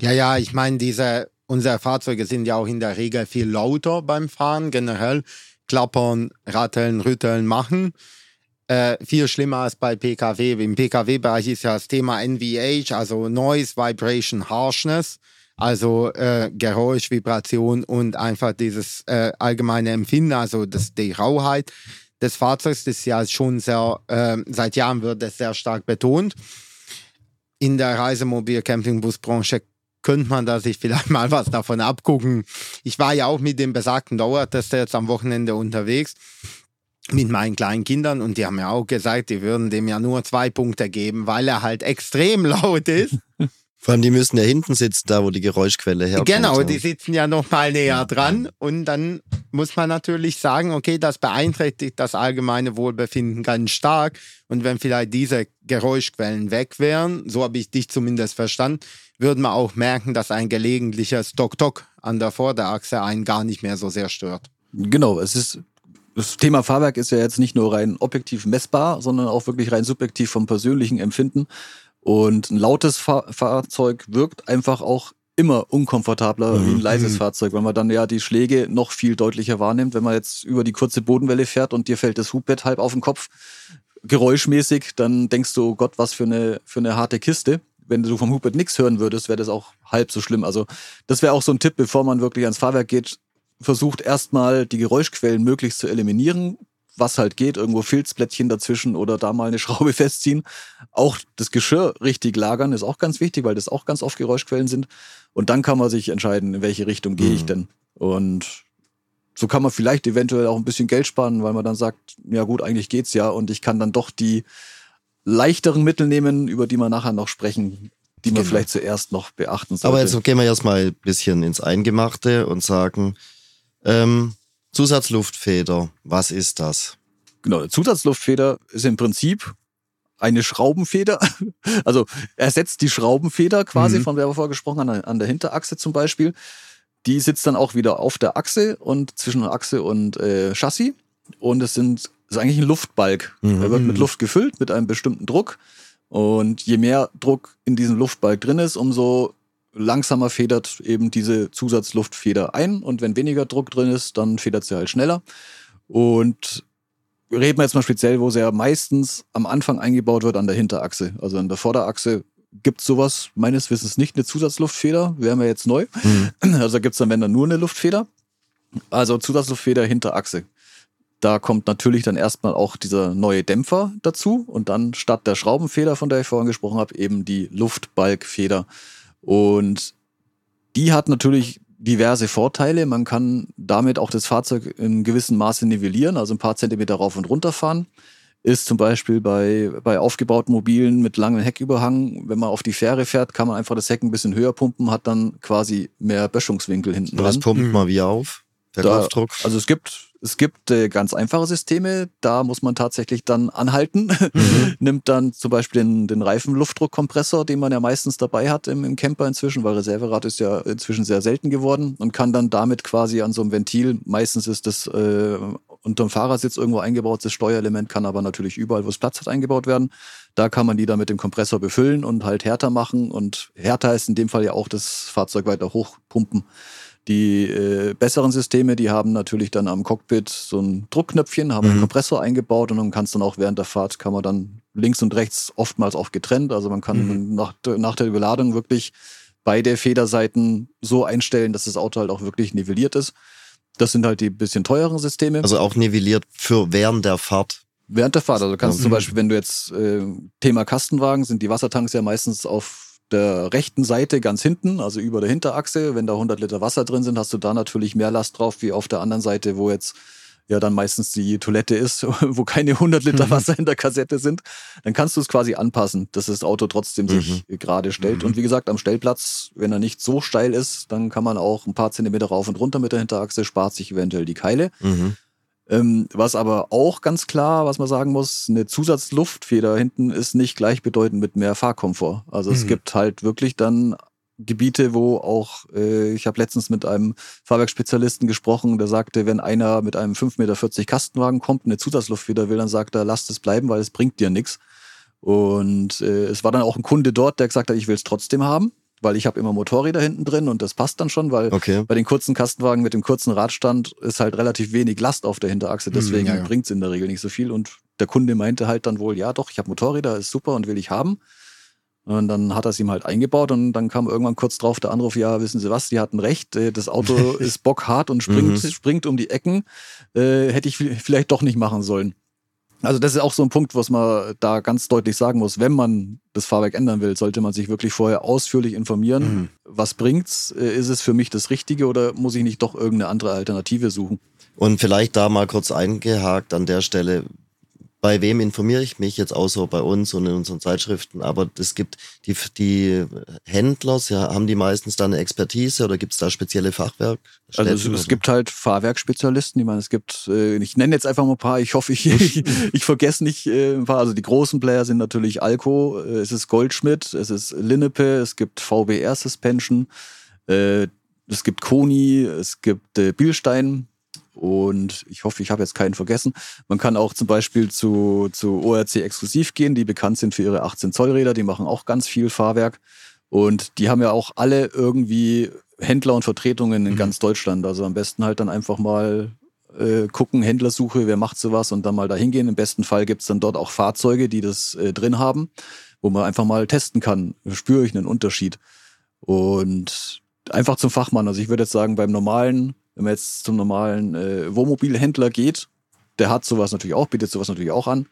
Ja, ja, ich meine, diese, unsere Fahrzeuge sind ja auch in der Regel viel lauter beim Fahren, generell. Klappern, ratteln, rütteln, machen. Äh, viel schlimmer als bei PKW. Im PKW-Bereich ist ja das Thema NVH, also Noise, Vibration, Harshness, also äh, Geräusch, Vibration und einfach dieses äh, allgemeine Empfinden, also das, die Rauheit des Fahrzeugs, das ja schon sehr, äh, seit Jahren wird das sehr stark betont. In der Reisemobil-Campingbusbranche könnte man da sich vielleicht mal was davon abgucken. Ich war ja auch mit dem besagten Dauertester jetzt am Wochenende unterwegs mit meinen kleinen Kindern und die haben ja auch gesagt, die würden dem ja nur zwei Punkte geben, weil er halt extrem laut ist. Vor allem, die müssen ja hinten sitzen, da wo die Geräuschquelle herkommt. Genau, die sitzen ja noch mal näher dran und dann muss man natürlich sagen, okay, das beeinträchtigt das allgemeine Wohlbefinden ganz stark und wenn vielleicht diese Geräuschquellen weg wären, so habe ich dich zumindest verstanden, würden wir auch merken, dass ein gelegentliches Tok-Tok an der Vorderachse einen gar nicht mehr so sehr stört. Genau, es ist das Thema Fahrwerk ist ja jetzt nicht nur rein objektiv messbar, sondern auch wirklich rein subjektiv vom persönlichen Empfinden. Und ein lautes Fahr Fahrzeug wirkt einfach auch immer unkomfortabler Mhm. wie ein leises Fahrzeug, weil man dann ja die Schläge noch viel deutlicher wahrnimmt. Wenn man jetzt über die kurze Bodenwelle fährt und dir fällt das Hubbett halb auf den Kopf, geräuschmäßig, dann denkst du, oh Gott, was für eine, für eine harte Kiste. Wenn du vom Hubbett nichts hören würdest, wäre das auch halb so schlimm. Also das wäre auch so ein Tipp, bevor man wirklich ans Fahrwerk geht, versucht erstmal die Geräuschquellen möglichst zu eliminieren, was halt geht, irgendwo Filzblättchen dazwischen oder da mal eine Schraube festziehen. Auch das Geschirr richtig lagern ist auch ganz wichtig, weil das auch ganz oft Geräuschquellen sind. Und dann kann man sich entscheiden, in welche Richtung gehe ich Mhm. denn. Und so kann man vielleicht eventuell auch ein bisschen Geld sparen, weil man dann sagt, ja gut, eigentlich geht's ja und ich kann dann doch die leichteren Mittel nehmen, über die wir nachher noch sprechen, die man Genau. vielleicht zuerst noch beachten sollte. Aber jetzt gehen wir erstmal ein bisschen ins Eingemachte und sagen, ähm, Zusatzluftfeder, was ist das? Genau, eine Zusatzluftfeder ist im Prinzip eine Schraubenfeder. Also ersetzt die Schraubenfeder quasi, Mhm. von der wir vorher gesprochen haben, an der, an der Hinterachse zum Beispiel. Die sitzt dann auch wieder auf der Achse und zwischen Achse und äh, Chassis. Und es sind, ist eigentlich ein Luftbalg. Mhm. Er wird mit Luft gefüllt, mit einem bestimmten Druck. Und je mehr Druck in diesem Luftbalg drin ist, umso langsamer federt eben diese Zusatzluftfeder ein. Und wenn weniger Druck drin ist, dann federt sie halt schneller. Und reden wir jetzt mal speziell, wo sie ja meistens am Anfang eingebaut wird an der Hinterachse. Also an der Vorderachse gibt sowas meines Wissens nicht, eine Zusatzluftfeder, wären wir jetzt neu. Also gibt's dann, wenn dann nur eine Luftfeder. Also Zusatzluftfeder Hinterachse. Da kommt natürlich dann erstmal auch dieser neue Dämpfer dazu und dann statt der Schraubenfeder, von der ich vorhin gesprochen habe, eben die Luftbalgfeder. Und die hat natürlich diverse Vorteile. Man kann damit auch das Fahrzeug in gewissem Maße nivellieren, also ein paar Zentimeter rauf und runter fahren. Ist zum Beispiel bei, bei aufgebauten Mobilen mit langem Hecküberhang, wenn man auf die Fähre fährt, kann man einfach das Heck ein bisschen höher pumpen, hat dann quasi mehr Böschungswinkel hinten Das dran. pumpt man wie auf? Der Da- Kopfdruck? Also es gibt, es gibt äh, ganz einfache Systeme, da muss man tatsächlich dann anhalten, nimmt dann zum Beispiel den, den Reifenluftdruckkompressor, den man ja meistens dabei hat im, im Camper inzwischen, weil Reserverad ist ja inzwischen sehr selten geworden und kann dann damit quasi an so einem Ventil, meistens ist das äh, unterm Fahrersitz irgendwo eingebaut, das Steuerelement kann aber natürlich überall, wo es Platz hat, eingebaut werden. Da kann man die dann mit dem Kompressor befüllen und halt härter machen und härter ist in dem Fall ja auch das Fahrzeug weiter hochpumpen. Die äh, besseren Systeme, die haben natürlich dann am Cockpit so ein Druckknöpfchen, haben einen Mhm. Kompressor eingebaut und dann kannst dann auch während der Fahrt kann man dann links und rechts oftmals auch getrennt. Also man kann nach, nach der Überladung wirklich beide Federseiten so einstellen, dass das Auto halt auch wirklich nivelliert ist. Das sind halt die bisschen teureren Systeme. Also auch nivelliert für während der Fahrt. Während der Fahrt, also kannst du Ja. zum Beispiel, wenn du jetzt äh, Thema Kastenwagen, sind die Wassertanks ja meistens auf der rechten Seite ganz hinten, also über der Hinterachse. Wenn da 100 Liter Wasser drin sind, hast du da natürlich mehr Last drauf, wie auf der anderen Seite, wo jetzt ja dann meistens die Toilette ist, wo keine 100 Liter Wasser in der Kassette sind. Dann kannst du es quasi anpassen, dass das Auto trotzdem sich gerade stellt. Und wie gesagt, am Stellplatz, wenn er nicht so steil ist, dann kann man auch ein paar Zentimeter rauf und runter mit der Hinterachse, spart sich eventuell die Keile. Mhm. Ähm, was aber auch ganz klar, was man sagen muss, eine Zusatzluftfeder hinten ist nicht gleichbedeutend mit mehr Fahrkomfort. Also es Mhm. gibt halt wirklich dann Gebiete, wo auch, äh, ich habe letztens mit einem Fahrwerksspezialisten gesprochen, der sagte, wenn einer mit einem 5,40 Meter Kastenwagen kommt, eine Zusatzluftfeder will, dann sagt er, lasst es bleiben, weil es bringt dir nichts. Und äh, es war dann auch ein Kunde dort, der gesagt hat, ich will es trotzdem haben, weil ich habe immer Motorräder hinten drin und das passt dann schon, weil Okay. bei den kurzen Kastenwagen mit dem kurzen Radstand ist halt relativ wenig Last auf der Hinterachse, deswegen ja, ja. bringt's in der Regel nicht so viel. Und der Kunde meinte halt dann wohl, ja doch, ich habe Motorräder, ist super und will ich haben. Und dann hat er es ihm halt eingebaut und dann kam irgendwann kurz drauf der Anruf, ja, wissen Sie was, die hatten recht, äh, das Auto ist bockhart und springt, Mhm. springt um die Ecken, äh, hätte ich vi- vielleicht doch nicht machen sollen. Also das ist auch so ein Punkt, was man da ganz deutlich sagen muss. Wenn man das Fahrwerk ändern will, sollte man sich wirklich vorher ausführlich informieren. Mhm. Was bringt's? Äh, Ist es für mich das Richtige oder muss ich nicht doch irgendeine andere Alternative suchen? Und vielleicht da mal kurz eingehakt an der Stelle. Bei wem informiere ich mich jetzt außer bei uns und in unseren Zeitschriften, aber es gibt die, die Händler, ja, haben die meistens da eine Expertise oder gibt es da spezielle Fachwerk? Also es, es, gibt halt Fahrwerkspezialisten, ich meine, es gibt, äh, ich nenne jetzt einfach mal ein paar, ich hoffe, ich, ich, ich vergesse nicht äh, ein paar, also die großen Player sind natürlich Alco, äh, es ist Goldschmidt, es ist Linnepe, es gibt VBR Suspension, äh, es gibt Koni, es gibt äh, Bielstein, und ich hoffe, ich habe jetzt keinen vergessen. Man kann auch zum Beispiel zu, zu ORC exklusiv gehen, die bekannt sind für ihre 18 Zoll Räder. Die machen auch ganz viel Fahrwerk. Und die haben ja auch alle irgendwie Händler und Vertretungen in mhm. ganz Deutschland. Also am besten halt dann einfach mal äh, gucken, Händlersuche, wer macht sowas und dann mal da hingehen. Im besten Fall gibt es dann dort auch Fahrzeuge, die das äh, drin haben, wo man einfach mal testen kann. Spüre ich einen Unterschied. Und einfach zum Fachmann. Also ich würde jetzt sagen, beim normalen wenn man jetzt zum normalen äh, Wohnmobilhändler geht, der hat sowas natürlich auch, bietet sowas natürlich auch an.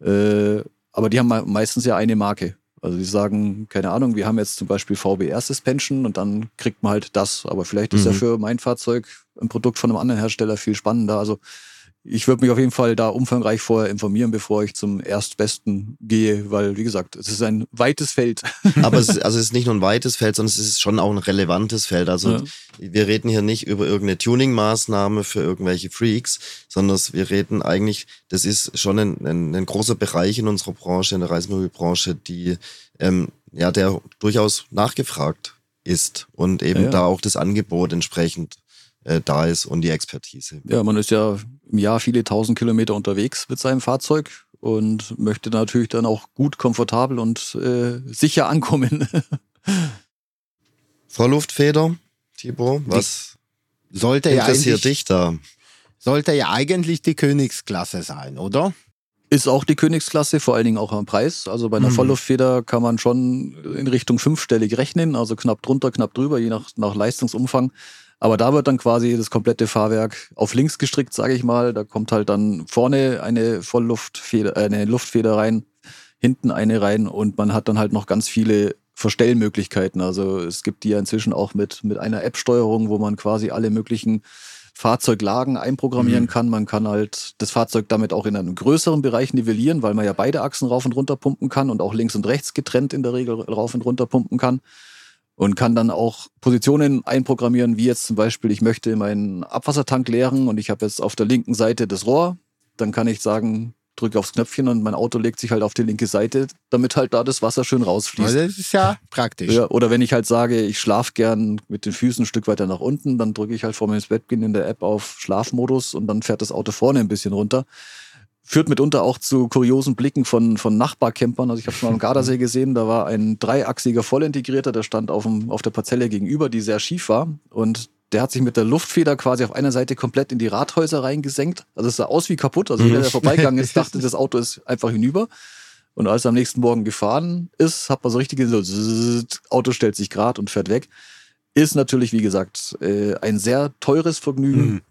Äh, aber die haben meistens ja eine Marke. Also die sagen, keine Ahnung, wir haben jetzt zum Beispiel VBR Suspension und dann kriegt man halt das. Aber vielleicht ist ja mhm. für mein Fahrzeug ein Produkt von einem anderen Hersteller viel spannender. Also ich würde mich auf jeden Fall da umfangreich vorher informieren, bevor ich zum Erstbesten gehe, weil, wie gesagt, es ist ein weites Feld. Aber es ist, also es ist nicht nur ein weites Feld, sondern es ist schon auch ein relevantes Feld. Also ja. wir reden hier nicht über irgendeine Tuning-Maßnahme für irgendwelche Freaks, sondern wir reden eigentlich, das ist schon ein, ein, ein großer Bereich in unserer Branche, in der Reisemobilbranche, die, ähm, ja, der durchaus nachgefragt ist und eben ja, ja. da auch das Angebot entsprechend äh, da ist und die Expertise. Ja, man ist ja im Jahr viele tausend Kilometer unterwegs mit seinem Fahrzeug und möchte natürlich dann auch gut, komfortabel und äh, sicher ankommen. Vorluftfeder, Thibaut, was sollte interessiert ja dich da? Sollte ja eigentlich die Königsklasse sein, oder? Ist auch die Königsklasse, vor allen Dingen auch am Preis. Also bei einer mhm. Vollluftfeder kann man schon in Richtung fünfstellig rechnen, also knapp drunter, knapp drüber, je nach, nach Leistungsumfang. Aber da wird dann quasi das komplette Fahrwerk auf links gestrickt, sage ich mal. Da kommt halt dann vorne eine Vollluftfeder, eine Luftfeder rein, hinten eine rein und man hat dann halt noch ganz viele Verstellmöglichkeiten. Also es gibt die ja inzwischen auch mit, mit einer App-Steuerung, wo man quasi alle möglichen Fahrzeuglagen einprogrammieren mhm. kann. Man kann halt das Fahrzeug damit auch in einem größeren Bereich nivellieren, weil man ja beide Achsen rauf und runter pumpen kann und auch links und rechts getrennt in der Regel rauf und runter pumpen kann und kann dann auch Positionen einprogrammieren, wie jetzt zum Beispiel, ich möchte meinen Abwassertank leeren und ich habe jetzt auf der linken Seite das Rohr. Dann kann ich sagen, drücke aufs Knöpfchen und mein Auto legt sich halt auf die linke Seite, damit halt da das Wasser schön rausfließt. Das ist ja praktisch. Ja, oder wenn ich halt sage, ich schlafe gern mit den Füßen ein Stück weiter nach unten, dann drücke ich halt vor meinem Bettgehen in der App auf Schlafmodus und dann fährt das Auto vorne ein bisschen runter führt mitunter auch zu kuriosen Blicken von, von Nachbarcampern. Also ich habe es mal am Gardasee gesehen, da war ein dreiachsiger Vollintegrierter, der stand auf, dem, auf der Parzelle gegenüber, die sehr schief war. Und der hat sich mit der Luftfeder quasi auf einer Seite komplett in die Rathäuser reingesenkt. Also es sah aus wie kaputt. Also jeder, der mhm. vorbeigegangen ist, dachte, das Auto ist einfach hinüber. Und als er am nächsten Morgen gefahren ist, hat man so richtig so, Auto stellt sich grad und fährt weg. Ist natürlich, wie gesagt, äh, ein sehr teures Vergnügen.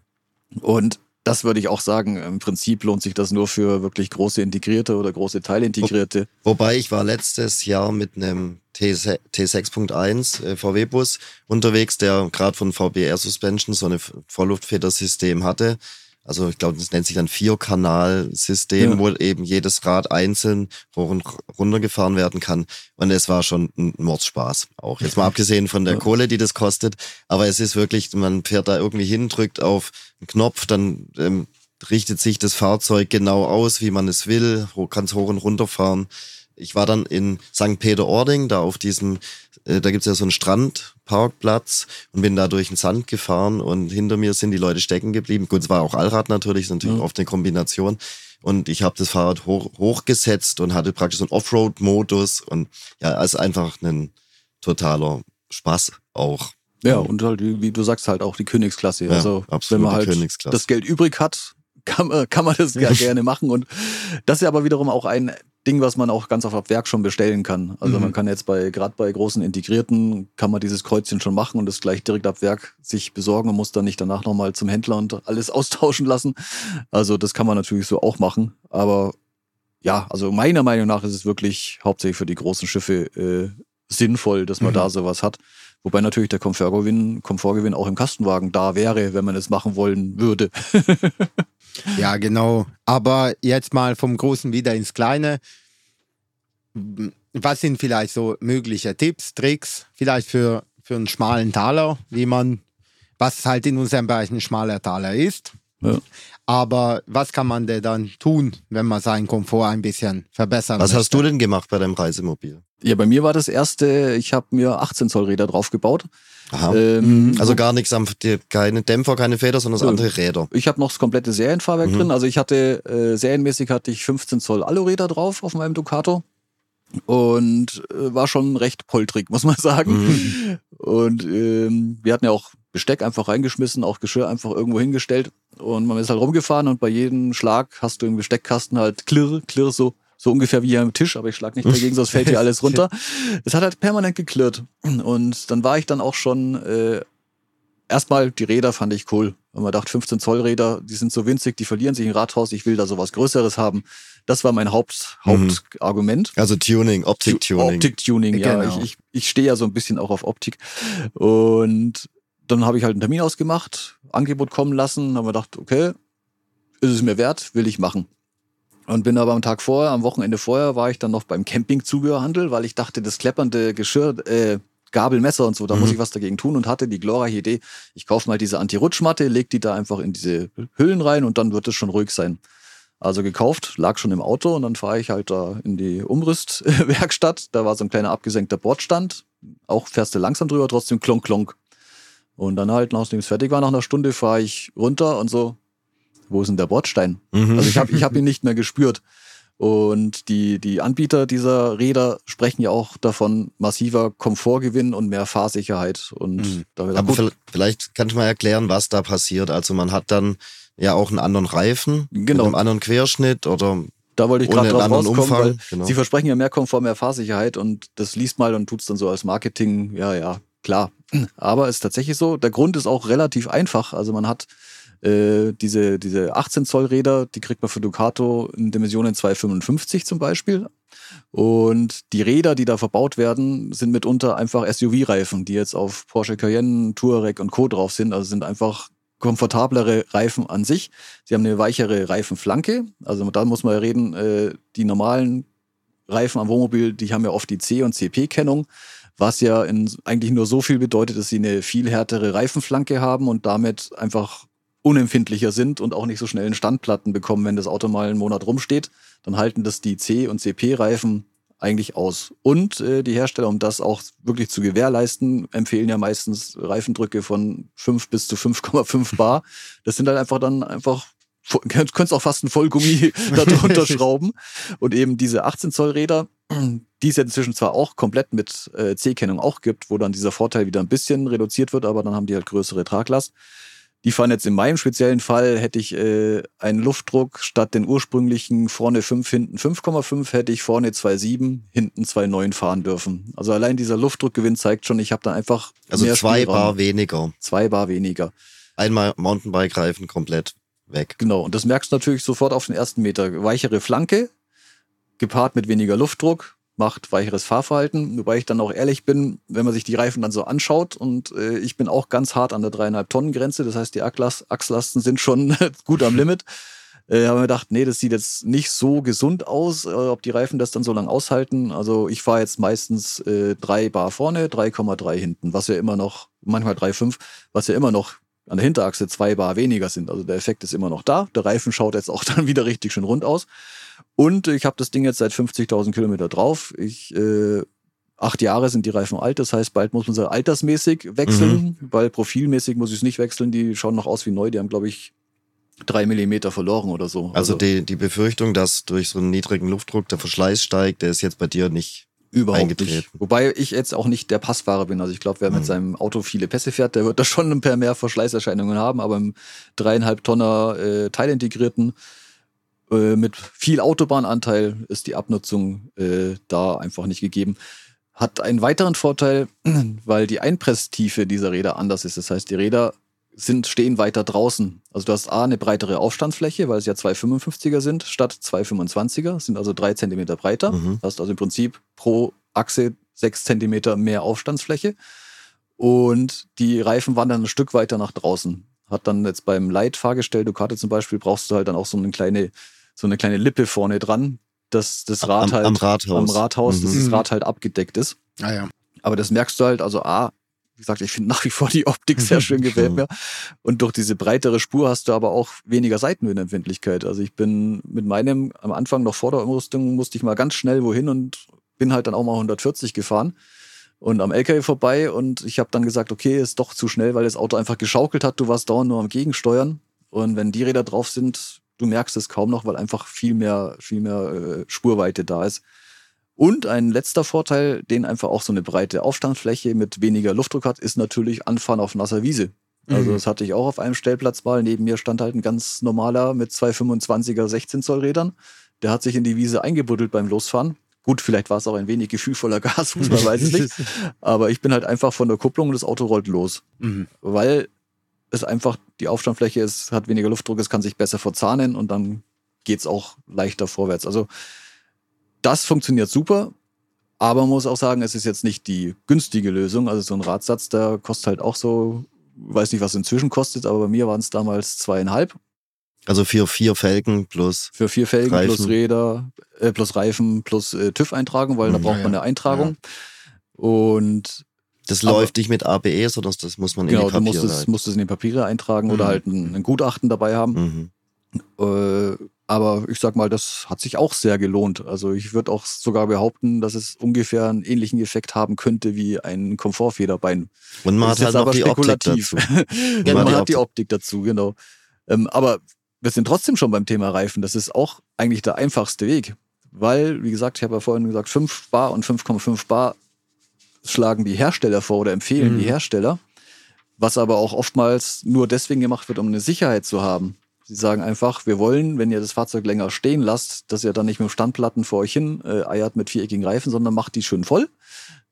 Mhm. Und das würde ich auch sagen. Im Prinzip lohnt sich das nur für wirklich große Integrierte oder große Teilintegrierte. Wo, wobei ich war letztes Jahr mit einem T6.1 äh, VW-Bus unterwegs, der gerade von VBR Suspension so eine Vollluftfedersystem hatte. Also ich glaube, das nennt sich ein Vierkanal-System, ja. wo eben jedes Rad einzeln hoch und runter gefahren werden kann. Und es war schon ein Mordspaß auch. Jetzt mal abgesehen von der ja. Kohle, die das kostet. Aber es ist wirklich, man fährt da irgendwie hin, drückt auf einen Knopf, dann ähm, richtet sich das Fahrzeug genau aus, wie man es will, kann es hoch und runter fahren. Ich war dann in St. Peter-Ording, da auf diesem, äh, da gibt's ja so einen Strandparkplatz und bin da durch den Sand gefahren und hinter mir sind die Leute stecken geblieben. Gut, es war auch Allrad natürlich, ist natürlich mhm. oft eine Kombination. Und ich habe das Fahrrad hoch, hochgesetzt und hatte praktisch so einen Offroad-Modus und ja, also einfach ein totaler Spaß auch. Ja, und halt, wie du sagst, halt auch die Königsklasse. Ja, also wenn man halt das Geld übrig hat, kann man, kann man das gerne machen. Und das ist ja aber wiederum auch ein Ding, was man auch ganz auf Werk schon bestellen kann. Also mhm. man kann jetzt bei, gerade bei großen Integrierten, kann man dieses Kreuzchen schon machen und das gleich direkt ab Werk sich besorgen und muss dann nicht danach nochmal zum Händler und alles austauschen lassen. Also das kann man natürlich so auch machen. Aber ja, also meiner Meinung nach ist es wirklich hauptsächlich für die großen Schiffe äh, sinnvoll, dass man mhm. da sowas hat. Wobei natürlich der Komfortgewinn, Komfortgewinn auch im Kastenwagen da wäre, wenn man es machen wollen würde. ja, genau. Aber jetzt mal vom Großen wieder ins Kleine. Was sind vielleicht so mögliche Tipps, Tricks, vielleicht für, für einen schmalen Taler, wie man, was halt in unserem Bereich ein schmaler Taler ist? Ja. Aber was kann man denn dann tun, wenn man seinen Komfort ein bisschen verbessern Was möchte? hast du denn gemacht bei deinem Reisemobil? Ja, bei mir war das erste, ich habe mir 18 Zoll Räder drauf gebaut. Aha. Ähm, also gar nichts, am, keine Dämpfer, keine Feder, sondern das andere Räder. Ich habe noch das komplette Serienfahrwerk mhm. drin. Also ich hatte, äh, serienmäßig hatte ich 15 Zoll Aluräder drauf auf meinem Ducato. Und äh, war schon recht poltrig, muss man sagen. Mhm. Und ähm, wir hatten ja auch Besteck einfach reingeschmissen, auch Geschirr einfach irgendwo hingestellt. Und man ist halt rumgefahren und bei jedem Schlag hast du im Besteckkasten halt klirr, klirr, so so ungefähr wie hier am Tisch, aber ich schlag nicht dagegen, sonst fällt hier alles runter. Es hat halt permanent geklirrt. Und dann war ich dann auch schon, äh, erstmal die Räder fand ich cool. Wenn man dachte, 15 Zoll Räder, die sind so winzig, die verlieren sich im Rathaus, ich will da sowas Größeres haben. Das war mein Haupt, mhm. Hauptargument. Also Tuning, Optik-Tuning. Optik-Tuning, ja. Genau. Ich, ich, ich stehe ja so ein bisschen auch auf Optik. Und dann habe ich halt einen Termin ausgemacht, Angebot kommen lassen, habe mir gedacht, okay, ist es mir wert, will ich machen. Und bin aber am Tag vorher, am Wochenende vorher, war ich dann noch beim Campingzubehörhandel, weil ich dachte, das kleppernde Geschirr, äh, Gabel, Messer und so, da mhm. muss ich was dagegen tun und hatte die glorreiche Idee, ich kaufe mal diese Anti-Rutschmatte, leg die da einfach in diese Hüllen rein und dann wird es schon ruhig sein. Also gekauft, lag schon im Auto und dann fahre ich halt da in die Umrüstwerkstatt. Da war so ein kleiner abgesenkter Bordstand. Auch fährst du langsam drüber, trotzdem klonk klonk. Und dann halt, nachdem es fertig war, nach einer Stunde fahre ich runter und so, wo ist denn der Bordstein? Mhm. Also ich habe ich hab ihn nicht mehr gespürt. Und die, die Anbieter dieser Räder sprechen ja auch davon massiver Komfortgewinn und mehr Fahrsicherheit. Und mhm. Aber gut. vielleicht kannst du mal erklären, was da passiert. Also man hat dann ja auch einen anderen Reifen, genau. mit einem anderen Querschnitt oder da wollte ich gerade drauf rauskommen, Umfang. weil genau. sie versprechen ja mehr Komfort, mehr Fahrsicherheit und das liest mal und tut es dann so als Marketing, ja, ja, klar. Aber es ist tatsächlich so, der Grund ist auch relativ einfach. Also man hat äh, diese, diese 18 Zoll Räder, die kriegt man für Ducato in Dimensionen 255 zum Beispiel. Und die Räder, die da verbaut werden, sind mitunter einfach SUV-Reifen, die jetzt auf Porsche Cayenne, Touareg und Co. drauf sind. Also sind einfach komfortablere Reifen an sich. Sie haben eine weichere Reifenflanke. Also da muss man ja reden, äh, die normalen Reifen am Wohnmobil, die haben ja oft die C- und CP-Kennung, was ja in, eigentlich nur so viel bedeutet, dass sie eine viel härtere Reifenflanke haben und damit einfach unempfindlicher sind und auch nicht so schnell einen Standplatten bekommen, wenn das Auto mal einen Monat rumsteht. Dann halten das die C- und CP-Reifen eigentlich aus. Und äh, die Hersteller, um das auch wirklich zu gewährleisten, empfehlen ja meistens Reifendrücke von 5 bis zu 5,5 Bar. Das sind halt einfach dann einfach du könntest auch fast ein Vollgummi darunter schrauben. Und eben diese 18 Zoll Räder, die es ja inzwischen zwar auch komplett mit äh, C-Kennung auch gibt, wo dann dieser Vorteil wieder ein bisschen reduziert wird, aber dann haben die halt größere Traglast. Die fahren jetzt in meinem speziellen Fall, hätte ich äh, einen Luftdruck statt den ursprünglichen vorne 5, hinten 5,5, hätte ich vorne 2,7, hinten 2,9 fahren dürfen. Also allein dieser Luftdruckgewinn zeigt schon, ich habe da einfach. Also mehr zwei Spielraum. Bar weniger. Zwei Bar weniger. Einmal Mountainbike-Reifen komplett weg. Genau, und das merkst du natürlich sofort auf den ersten Meter. Weichere Flanke, gepaart mit weniger Luftdruck, macht weicheres Fahrverhalten. Wobei ich dann auch ehrlich bin, wenn man sich die Reifen dann so anschaut und äh, ich bin auch ganz hart an der dreieinhalb Tonnen Grenze. Das heißt, die Achslasten sind schon gut am Limit. Äh, haben wir gedacht, nee, das sieht jetzt nicht so gesund aus, äh, ob die Reifen das dann so lange aushalten. Also ich fahre jetzt meistens äh, drei Bar vorne, 3,3 hinten, was ja immer noch, manchmal 3,5, was ja immer noch an der Hinterachse zwei Bar weniger sind. Also der Effekt ist immer noch da. Der Reifen schaut jetzt auch dann wieder richtig schön rund aus. Und ich habe das Ding jetzt seit 50.000 Kilometer drauf. Ich äh, acht Jahre sind die Reifen alt, das heißt, bald muss man sie altersmäßig wechseln, mhm. weil profilmäßig muss ich es nicht wechseln. Die schauen noch aus wie neu. Die haben, glaube ich, drei Millimeter verloren oder so. Also, also die, die Befürchtung, dass durch so einen niedrigen Luftdruck der Verschleiß steigt, der ist jetzt bei dir nicht Überhaupt eingetreten. nicht. Wobei ich jetzt auch nicht der Passfahrer bin. Also ich glaube, wer mit mhm. seinem Auto viele Pässe fährt, der wird da schon ein paar mehr Verschleißerscheinungen haben. Aber im dreieinhalb Tonner äh, Teilintegrierten äh, mit viel Autobahnanteil ist die Abnutzung äh, da einfach nicht gegeben. Hat einen weiteren Vorteil, weil die Einpresstiefe dieser Räder anders ist. Das heißt, die Räder sind, stehen weiter draußen. Also du hast A, eine breitere Aufstandsfläche, weil es ja 255er sind, statt 225er, sind also drei Zentimeter breiter. Mhm. Du hast also im Prinzip pro Achse sechs Zentimeter mehr Aufstandsfläche. und die Reifen waren dann ein Stück weiter nach draußen. Hat dann jetzt beim Leitfahrgestell Ducati zum Beispiel brauchst du halt dann auch so eine kleine, so eine kleine Lippe vorne dran, dass das Rad Am- halt am Rathaus. am Rathaus, dass Mhm. das Rad halt abgedeckt ist. Ah ja. Aber das merkst du halt, also A, wie gesagt, ich finde nach wie vor die Optik sehr schön, gefällt mir. Und durch diese breitere Spur hast du aber auch weniger Seitenwindempfindlichkeit. Also ich bin mit meinem, am Anfang noch vor der Umrüstung, musste ich mal ganz schnell wohin und bin halt dann auch mal 140 gefahren und am LKW vorbei und ich habe dann gesagt, okay, ist doch zu schnell, weil das Auto einfach geschaukelt hat. Du warst dauernd nur am Gegensteuern und wenn die Räder drauf sind, du merkst es kaum noch, weil einfach viel mehr, viel mehr äh, Spurweite da ist. Und ein letzter Vorteil, den einfach auch so eine breite Aufstandfläche mit weniger Luftdruck hat, ist natürlich Anfahren auf nasser Wiese. Also Mhm. das hatte ich auch auf einem Stellplatz mal. Neben mir stand halt ein ganz normaler mit zwei 25er 16 Zoll Rädern. Der hat sich in die Wiese eingebuddelt beim Losfahren. Gut, vielleicht war es auch ein wenig gefühlvoller Gasfuß, man weiß es nicht. Aber ich bin halt einfach von der Kupplung und das Auto rollt los. Mhm. Weil es einfach die Aufstandfläche ist, hat weniger Luftdruck, es kann sich besser verzahnen und dann geht's auch leichter vorwärts. Also das funktioniert super, aber man muss auch sagen, es ist jetzt nicht die günstige Lösung. Also so ein Radsatz, der kostet halt auch so, weiß nicht, was inzwischen kostet, aber bei mir waren es damals zweieinhalb Also für vier Felgen plus. für vier Felgen Reifen. plus Räder, äh, plus Reifen, plus äh, TÜV-Eintragung, weil da Mhm. braucht Ja, man ja. eine Eintragung. Und Das Aber- läuft nicht mit ABE, sondern das muss man in genau, die du musst Papiere es, musst es in die Papiere eintragen oder Mhm. halt ein, ein Gutachten dabei haben. Mhm. Äh, aber ich sag mal, das hat sich auch sehr gelohnt. Also ich würde auch sogar behaupten, dass es ungefähr einen ähnlichen Effekt haben könnte wie ein Komfortfederbein. Und man Das hat halt noch die Optik spekulativ. dazu. genau, Man man hat die Optik. Optik dazu, genau. Ähm, aber wir sind trotzdem schon beim Thema Reifen. Das ist auch eigentlich der einfachste Weg. Weil, wie gesagt, ich habe ja vorhin gesagt, 5 Bar und 5,5 Bar schlagen die Hersteller vor oder empfehlen Mhm. die Hersteller. Was aber auch oftmals nur deswegen gemacht wird, um eine Sicherheit zu haben. Sie sagen einfach, wir wollen, wenn ihr das Fahrzeug länger stehen lasst, dass ihr dann nicht mit Standplatten vor euch hin äh, eiert mit viereckigen Reifen, sondern macht die schön voll.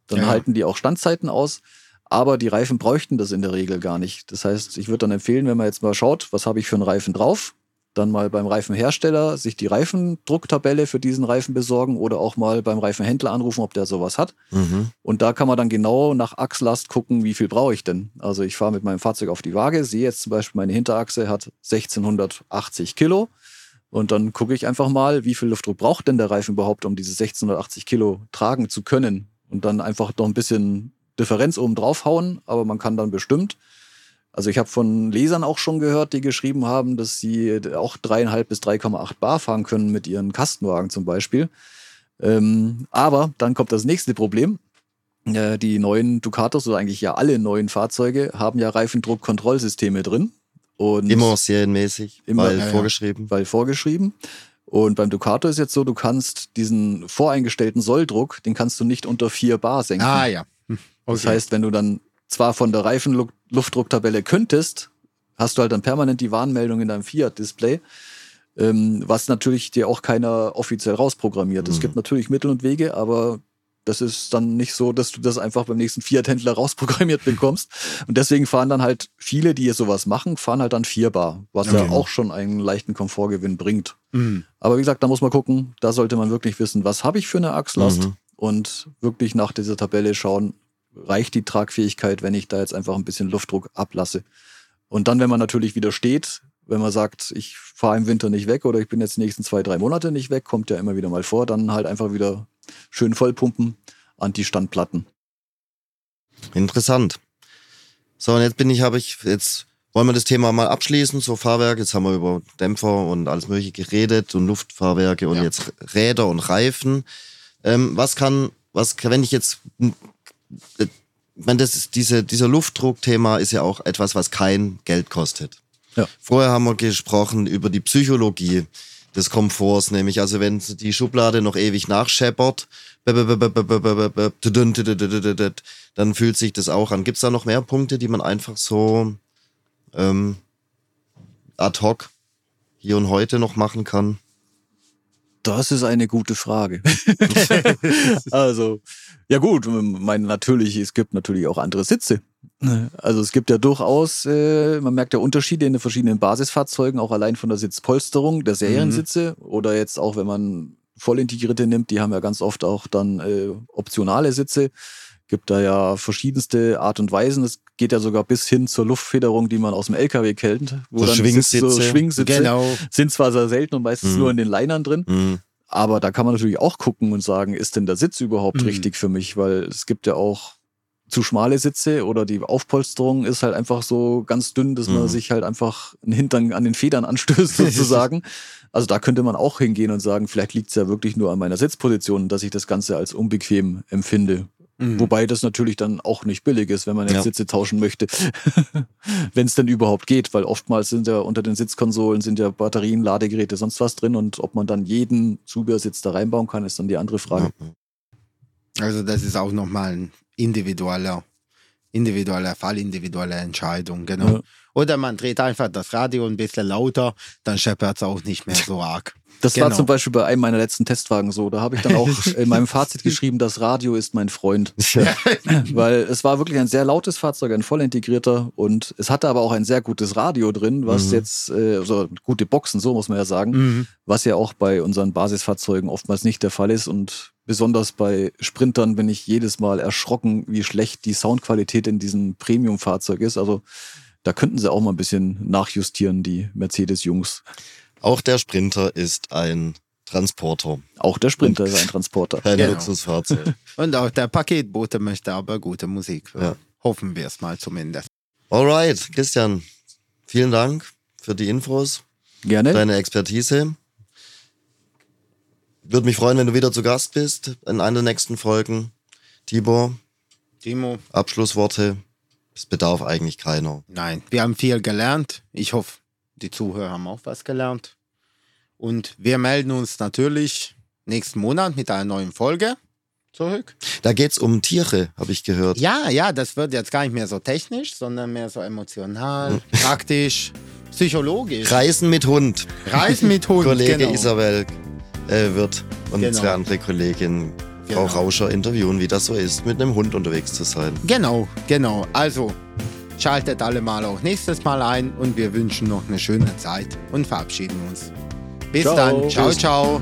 Dann Ja. halten die auch Standzeiten aus. Aber die Reifen bräuchten das in der Regel gar nicht. Das heißt, ich würde dann empfehlen, wenn man jetzt mal schaut, was habe ich für einen Reifen drauf, dann mal beim Reifenhersteller sich die Reifendrucktabelle für diesen Reifen besorgen oder auch mal beim Reifenhändler anrufen, ob der sowas hat. Mhm. Und da kann man dann genau nach Achslast gucken, wie viel brauche ich denn. Also ich fahre mit meinem Fahrzeug auf die Waage, sehe jetzt zum Beispiel, meine Hinterachse hat 1680 Kilo. Und dann gucke ich einfach mal, wie viel Luftdruck braucht denn der Reifen überhaupt, um diese 1680 Kilo tragen zu können. Und dann einfach noch ein bisschen Differenz oben drauf hauen, aber man kann dann bestimmt. Also ich habe von Lesern auch schon gehört, die geschrieben haben, dass sie auch dreieinhalb bis 3,8 Bar fahren können mit ihren Kastenwagen zum Beispiel. Ähm, aber dann kommt das nächste Problem. Äh, die neuen Ducatos oder eigentlich ja alle neuen Fahrzeuge haben ja Reifendruckkontrollsysteme drin. Und Immer serienmäßig, Immer, weil ja, vorgeschrieben. weil vorgeschrieben. Und beim Ducato ist jetzt so, du kannst diesen voreingestellten Solldruck, den kannst du nicht unter 4 Bar senken. Ah ja. Hm, Das heißt, wenn du dann zwar von der Reifenluftdrucktabelle könntest, hast du halt dann permanent die Warnmeldung in deinem Fiat-Display, ähm, was natürlich dir auch keiner offiziell rausprogrammiert. Es Mhm. gibt natürlich Mittel und Wege, aber das ist dann nicht so, dass du das einfach beim nächsten Fiat-Händler rausprogrammiert bekommst. Und deswegen fahren dann halt viele, die sowas machen, fahren halt dann 4 Bar, was ja Okay. auch schon einen leichten Komfortgewinn bringt. Mhm. Aber wie gesagt, da muss man gucken, da sollte man wirklich wissen, was habe ich für eine Achslast Mhm. und wirklich nach dieser Tabelle schauen, reicht die Tragfähigkeit, wenn ich da jetzt einfach ein bisschen Luftdruck ablasse. Und dann, wenn man natürlich wieder steht, wenn man sagt, ich fahre im Winter nicht weg oder ich bin jetzt die nächsten zwei, drei Monate nicht weg, kommt ja immer wieder mal vor, dann halt einfach wieder schön vollpumpen an die Standplatten. Interessant. So, und jetzt bin ich, habe ich, jetzt wollen wir das Thema mal abschließen, so Fahrwerk. Jetzt haben wir über Dämpfer und alles mögliche geredet und Luftfahrwerke und Ja. jetzt Räder und Reifen. Ähm, was kann, was kann, wenn ich jetzt, ich meine, das ist diese, dieser Luftdruckthema ist ja auch etwas, was kein Geld kostet. Ja. Vorher haben wir gesprochen über die Psychologie des Komforts, nämlich also wenn die Schublade noch ewig nachscheppert, dann fühlt sich das auch an. Gibt es da noch mehr Punkte, die man einfach so ähm, ad hoc hier und heute noch machen kann? Das ist eine gute Frage. also, ja gut, mein natürlich, es gibt natürlich auch andere Sitze. Also es gibt ja durchaus, äh, man merkt ja Unterschiede in den verschiedenen Basisfahrzeugen, auch allein von der Sitzpolsterung der Seriensitze oder jetzt auch, wenn man voll integrierte nimmt, die haben ja ganz oft auch dann äh, optionale Sitze. Gibt da ja verschiedenste Art und Weisen. Es geht ja sogar bis hin zur Luftfederung, die man aus dem LKW kennt. Wo so dann Schwingsitze. So Schwingsitze genau. sind zwar sehr selten und meistens mhm. nur in den Linern drin. Mhm. Aber da kann man natürlich auch gucken und sagen, ist denn der Sitz überhaupt mhm. richtig für mich? Weil es gibt ja auch zu schmale Sitze oder die Aufpolsterung ist halt einfach so ganz dünn, dass man mhm. sich halt einfach einen Hintern an den Federn anstößt sozusagen. also da könnte man auch hingehen und sagen, vielleicht liegt es ja wirklich nur an meiner Sitzposition, dass ich das Ganze als unbequem empfinde. Mhm. Wobei das natürlich dann auch nicht billig ist, wenn man jetzt ja. Sitze tauschen möchte. wenn es denn überhaupt geht, weil oftmals sind ja unter den Sitzkonsolen sind ja Batterien, Ladegeräte, sonst was drin und ob man dann jeden Zubehörsitz da reinbauen kann, ist dann die andere Frage. Also das ist auch nochmal ein individueller, individueller Fall, individuelle Entscheidung, genau. Ja. Oder man dreht einfach das Radio ein bisschen lauter, dann scheppert es auch nicht mehr so arg. Das genau. war zum Beispiel bei einem meiner letzten Testwagen so. Da habe ich dann auch in meinem Fazit geschrieben, das Radio ist mein Freund. Weil es war wirklich ein sehr lautes Fahrzeug, ein voll integrierter und es hatte aber auch ein sehr gutes Radio drin, was mhm. jetzt, äh, also gute Boxen, so muss man ja sagen, mhm. was ja auch bei unseren Basisfahrzeugen oftmals nicht der Fall ist und besonders bei Sprintern bin ich jedes Mal erschrocken, wie schlecht die Soundqualität in diesem Premium-Fahrzeug ist. Also da könnten sie auch mal ein bisschen nachjustieren, die Mercedes-Jungs. Auch der Sprinter ist ein Transporter. Auch der Sprinter ist ein Transporter. Ein genau. Luxusfahrzeug. Und auch der Paketbote möchte aber gute Musik. Ja. Hoffen wir es mal zumindest. Alright, Christian, vielen Dank für die Infos. Gerne. Deine Expertise. Würde mich freuen, wenn du wieder zu Gast bist in einer der nächsten Folgen. Tibor. Timo. Abschlussworte. Es bedarf eigentlich keiner. Nein, wir haben viel gelernt. Ich hoffe, die Zuhörer haben auch was gelernt. Und wir melden uns natürlich nächsten Monat mit einer neuen Folge zurück. Da geht es um Tiere, habe ich gehört. Ja, ja, das wird jetzt gar nicht mehr so technisch, sondern mehr so emotional, hm. praktisch, psychologisch. Reisen mit Hund. Reisen mit Hund. Kollege genau. Isabel äh, wird und genau. zwei andere Kolleginnen Frau genau. Rauscher interviewen, wie das so ist, mit einem Hund unterwegs zu sein. Genau, genau. Also Schaltet alle mal auch nächstes Mal ein und wir wünschen noch eine schöne Zeit und verabschieden uns. Bis ciao. dann. Ciao, ciao.